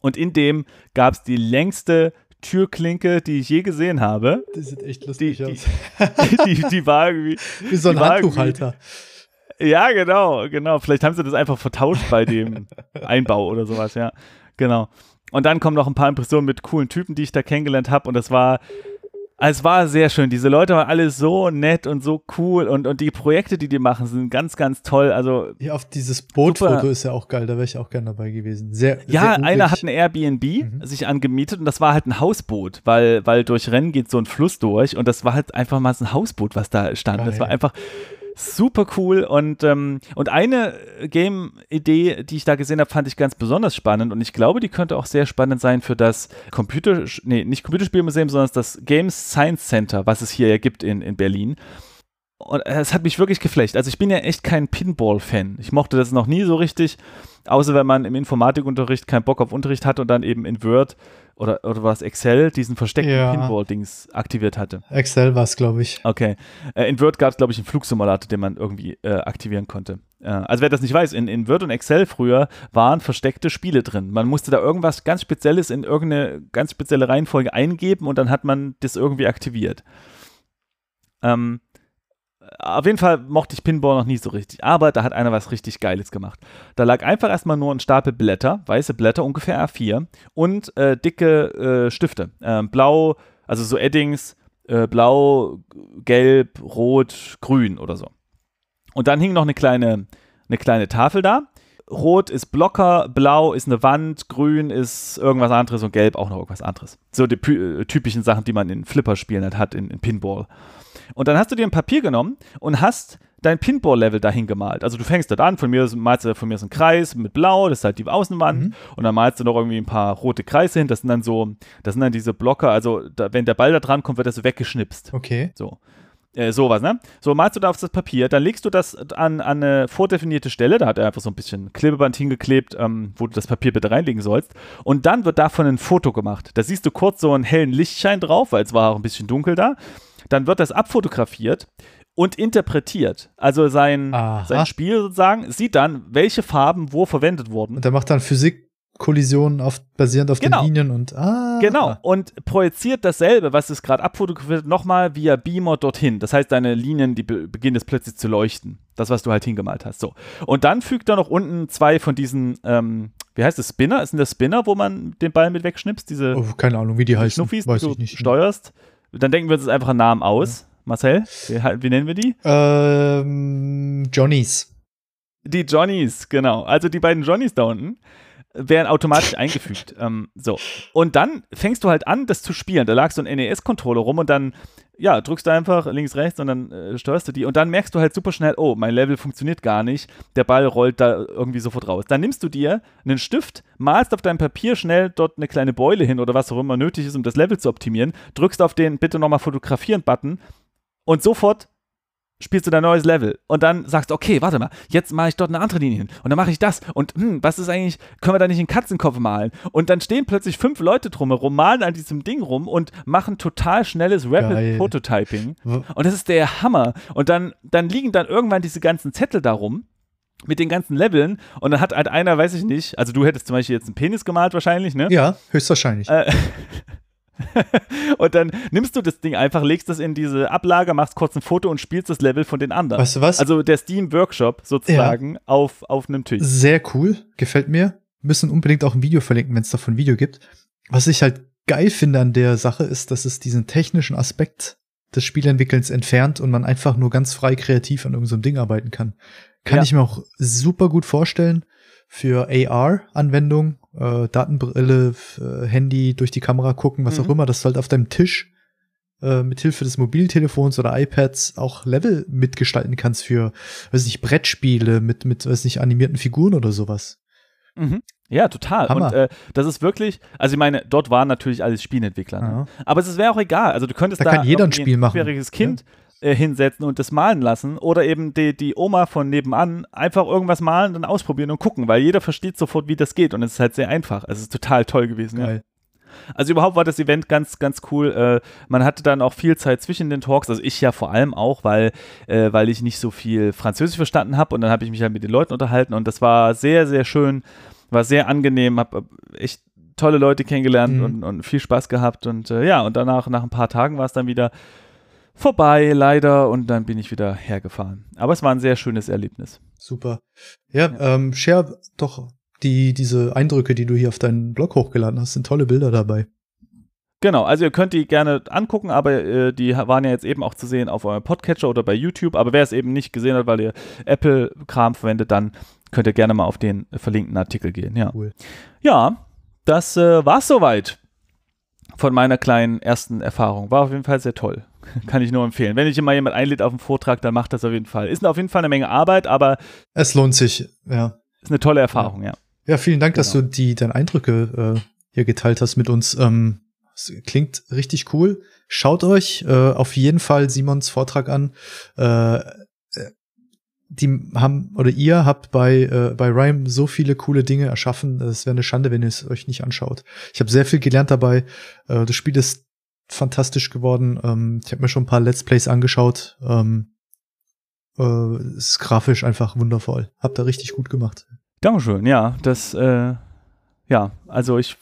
A: Und in dem gab es die längste Türklinke, die ich je gesehen habe.
B: Die sieht echt lustig
A: die,
B: aus.
A: Die, die, die, war irgendwie.
B: Wie so ein Handtuchhalter.
A: Ja, genau, genau. Vielleicht haben sie das einfach vertauscht bei dem Einbau oder sowas, ja. Genau. Und dann kommen noch ein paar Impressionen mit coolen Typen, die ich da kennengelernt habe. Und das war, es war sehr schön. Diese Leute waren alle so nett und so cool. Und, und die Projekte, die die machen, sind ganz, ganz toll. Also,
B: ja, auf dieses Bootfoto ist ja auch geil. Da wäre ich auch gerne dabei gewesen. Sehr,
A: ja, sehr einer hat ein Airbnb mhm. sich angemietet und das war halt ein Hausboot, weil, weil durch Rennen geht so ein Fluss durch. Und das war halt einfach mal so ein Hausboot, was da stand. Geil. Das war einfach super cool und, ähm, und eine Game-Idee, die ich da gesehen habe, fand ich ganz besonders spannend und ich glaube, die könnte auch sehr spannend sein für das Computer, nee, nicht Computerspielmuseum, sondern das Games Science Center, was es hier ja gibt in, in Berlin. Und es hat mich wirklich geflecht. Also ich bin ja echt kein Pinball-Fan. Ich mochte das noch nie so richtig, außer wenn man im Informatikunterricht keinen Bock auf Unterricht hat und dann eben in Word oder, oder war es Excel, diesen versteckten ja. Pinball-Dings aktiviert hatte.
B: Excel war es, glaube ich.
A: Okay. Äh, in Word gab es, glaube ich, einen Flugsimulator, den man irgendwie äh, aktivieren konnte. Äh, also wer das nicht weiß, in, in Word und Excel früher waren versteckte Spiele drin. Man musste da irgendwas ganz Spezielles in irgendeine ganz spezielle Reihenfolge eingeben und dann hat man das irgendwie aktiviert. Ähm, auf jeden Fall mochte ich Pinball noch nie so richtig, aber da hat einer was richtig Geiles gemacht. Da lag einfach erstmal nur ein Stapel Blätter, weiße Blätter, ungefähr A4 und äh, dicke äh, Stifte. Äh, blau, also so Eddings, äh, blau, gelb, rot, grün oder so. Und dann hing noch eine kleine, eine kleine Tafel da. Rot ist Blocker, blau ist eine Wand, grün ist irgendwas anderes und gelb auch noch irgendwas anderes. So die äh, typischen Sachen, die man in Flipperspielen halt hat, in, in Pinball. Und dann hast du dir ein Papier genommen und hast dein Pinball-Level dahin gemalt. Also du fängst da an, von mir malst du von mir so einen Kreis mit Blau, das ist halt die Außenwand, mhm. und dann malst du noch irgendwie ein paar rote Kreise hin, das sind dann so, das sind dann diese Blocker, also da, wenn der Ball da dran kommt, wird das so weggeschnipst.
B: Okay.
A: So. Äh, sowas, ne? So malst du da auf das Papier, dann legst du das an, an eine vordefinierte Stelle, da hat er einfach so ein bisschen Klebeband hingeklebt, ähm, wo du das Papier bitte reinlegen sollst. Und dann wird davon ein Foto gemacht. Da siehst du kurz so einen hellen Lichtschein drauf, weil es war auch ein bisschen dunkel da dann wird das abfotografiert und interpretiert. Also sein, sein Spiel sozusagen sieht dann, welche Farben wo verwendet wurden.
B: Und er macht dann Physikkollisionen auf, basierend auf genau. den Linien und ah.
A: Genau. Und projiziert dasselbe, was es gerade abfotografiert, nochmal via Beamer dorthin. Das heißt, deine Linien, die be beginnen jetzt plötzlich zu leuchten. Das, was du halt hingemalt hast. So. Und dann fügt er noch unten zwei von diesen, ähm, wie heißt das, Spinner? Ist denn das Spinner, wo man den Ball mit wegschnippst? Diese
B: oh, keine Ahnung, wie die heißen.
A: Schnuffis, Weiß die du nicht. steuerst. Dann denken wir uns einfach einen Namen aus. Ja. Marcel, wie, wie, nennen wir die?
B: Ähm, Johnnies.
A: Die Johnnies, genau. Also die beiden Johnnies da unten. Werden automatisch eingefügt. Ähm, so. Und dann fängst du halt an, das zu spielen. Da lag so ein NES-Controller rum und dann, ja, drückst du einfach links, rechts und dann äh, steuerst du die. Und dann merkst du halt super schnell, oh, mein Level funktioniert gar nicht. Der Ball rollt da irgendwie sofort raus. Dann nimmst du dir einen Stift, malst auf deinem Papier schnell dort eine kleine Beule hin oder was auch immer nötig ist, um das Level zu optimieren, drückst auf den bitte nochmal fotografieren-Button und sofort spielst du dein neues Level und dann sagst du, okay, warte mal, jetzt mache ich dort eine andere Linie hin und dann mache ich das und hm, was ist eigentlich, können wir da nicht einen Katzenkopf malen? Und dann stehen plötzlich fünf Leute drumherum, malen an diesem Ding rum und machen total schnelles Rapid Geil. Prototyping und das ist der Hammer und dann, dann liegen dann irgendwann diese ganzen Zettel darum mit den ganzen Leveln und dann hat halt einer, weiß ich nicht, also du hättest zum Beispiel jetzt einen Penis gemalt wahrscheinlich, ne?
B: Ja, höchstwahrscheinlich. Äh,
A: und dann nimmst du das Ding einfach, legst das in diese Ablage, machst kurz ein Foto und spielst das Level von den anderen.
B: Weißt du was?
A: Also der Steam Workshop sozusagen ja. auf, auf einem Tisch.
B: Sehr cool, gefällt mir. Müssen unbedingt auch ein Video verlinken, wenn es davon ein Video gibt. Was ich halt geil finde an der Sache ist, dass es diesen technischen Aspekt des Spielentwickelns entfernt und man einfach nur ganz frei kreativ an irgendeinem so Ding arbeiten kann. Kann ja. ich mir auch super gut vorstellen für AR-Anwendungen, äh, Datenbrille, äh, Handy durch die Kamera gucken, was mhm. auch immer, dass du halt auf deinem Tisch äh, mit Hilfe des Mobiltelefons oder iPads auch Level mitgestalten kannst für, weiß nicht, Brettspiele mit, mit, weiß nicht, animierten Figuren oder sowas.
A: Mhm. Ja, total. Hammer. Und äh, das ist wirklich, also ich meine, dort waren natürlich alles Spielentwickler. Ne? Aber es wäre auch egal. Also du könntest
B: da,
A: da
B: kann jeder ein Spiel machen.
A: Ein Kind ja äh, hinsetzen und das malen lassen oder eben die, die Oma von nebenan einfach irgendwas malen, dann ausprobieren und gucken, weil jeder versteht sofort, wie das geht und es ist halt sehr einfach. Es ist total toll gewesen. Geil. Ja. Also überhaupt war das Event ganz, ganz cool. Äh, man hatte dann auch viel Zeit zwischen den Talks, also ich ja vor allem auch, weil, äh, weil ich nicht so viel Französisch verstanden habe und dann habe ich mich halt mit den Leuten unterhalten und das war sehr, sehr schön, war sehr angenehm, habe echt tolle Leute kennengelernt mhm. und, und, viel Spaß gehabt und äh, ja, und danach, nach ein paar Tagen war es dann wieder vorbei, leider, und dann bin ich wieder hergefahren. Aber es war ein sehr schönes Erlebnis.
B: Super. Ja, ja. Ähm, share doch die, diese Eindrücke, die du hier auf deinen Blog hochgeladen hast, sind tolle Bilder dabei.
A: Genau, also ihr könnt die gerne angucken, aber äh, die waren ja jetzt eben auch zu sehen auf eurem Podcatcher oder bei YouTube. Aber wer es eben nicht gesehen hat, weil ihr Apple-Kram verwendet, dann könnt ihr gerne mal auf den verlinkten Artikel gehen. Ja, cool. ja das äh, war's soweit von meiner kleinen ersten Erfahrung. War auf jeden Fall sehr toll. Kann ich nur empfehlen. Wenn ich immer jemand einlädt auf einen Vortrag, dann macht das auf jeden Fall. Ist auf jeden Fall eine Menge Arbeit, aber.
B: Es lohnt sich, ja.
A: Ist eine tolle Erfahrung, ja.
B: Ja, vielen Dank, genau. dass du die, deine Eindrücke äh, hier geteilt hast mit uns. Ähm, klingt richtig cool. Schaut euch äh, auf jeden Fall Simons Vortrag an. Äh, die haben oder ihr habt bei äh, bei Rhyme so viele coole Dinge erschaffen. Es wäre eine Schande, wenn ihr es euch nicht anschaut. Ich habe sehr viel gelernt dabei. Äh, das Spiel ist fantastisch geworden. Ähm, ich habe mir schon ein paar Let's Plays angeschaut. Ähm, äh, ist grafisch einfach wundervoll. Habt ihr richtig gut gemacht.
A: Dankeschön, ja, das, äh, ja, also ich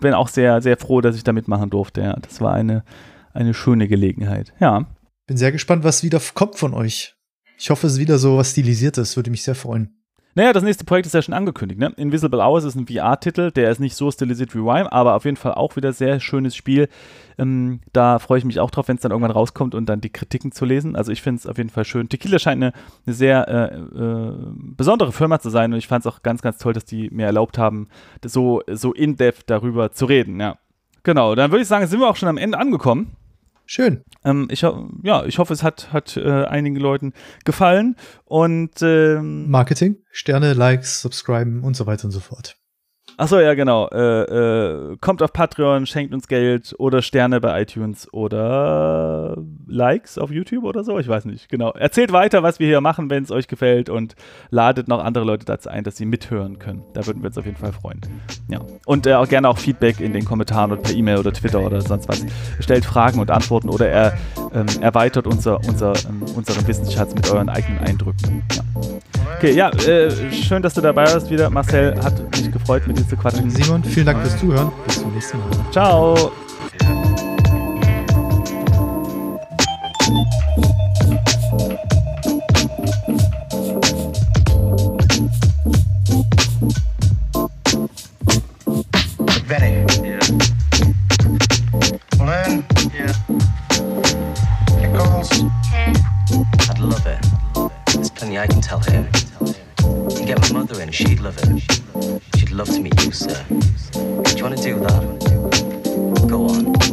A: bin auch sehr, sehr froh, dass ich da mitmachen durfte. Ja, das war eine, eine schöne Gelegenheit. Ja.
B: Bin sehr gespannt, was wieder kommt von euch. Ich hoffe, es ist wieder so was Stilisiertes. Würde mich sehr freuen.
A: Naja, das nächste Projekt ist ja schon angekündigt. Ne? Invisible Hours ist ein VR-Titel, der ist nicht so stilisiert wie Rhyme, aber auf jeden Fall auch wieder sehr schönes Spiel. Ähm, da freue ich mich auch drauf, wenn es dann irgendwann rauskommt und dann die Kritiken zu lesen. Also ich finde es auf jeden Fall schön. Tequila scheint eine, eine sehr äh, äh, besondere Firma zu sein und ich fand es auch ganz, ganz toll, dass die mir erlaubt haben, so, so in-depth darüber zu reden. Ja. Genau, dann würde ich sagen, sind wir auch schon am Ende angekommen.
B: Schön.
A: Ähm, ich, ja, ich hoffe, es hat, hat äh, einigen Leuten gefallen. Und ähm,
B: Marketing, Sterne, Likes, Subscriben und so weiter und so fort.
A: Achso, ja, genau. Äh, äh, kommt auf Patreon, schenkt uns Geld oder Sterne bei iTunes oder Likes auf YouTube oder so. Ich weiß nicht, genau. Erzählt weiter, was wir hier machen, wenn es euch gefällt und ladet noch andere Leute dazu ein, dass sie mithören können. Da würden wir uns auf jeden Fall freuen. Ja. Und äh, auch gerne auch Feedback in den Kommentaren oder per E-Mail oder Twitter oder sonst was. Stellt Fragen und Antworten oder er ähm, erweitert unser, unser, ähm, unseren Wissensschatz mit euren eigenen Eindrücken. Ja. Okay, ja, äh, schön, dass du dabei warst wieder. Marcel hat mich gefreut, mit dir zu quatschen.
B: Danke, Simon, vielen Dank fürs Zuhören. Bis zum nächsten Mal.
A: Ciao. Ready? Yeah. Learn? Yeah. Get calls? I'd love it. There's plenty I can tell her. To get my mother in, she'd love it. She'd
C: love to meet you, sir. Do you want to do that? Go on.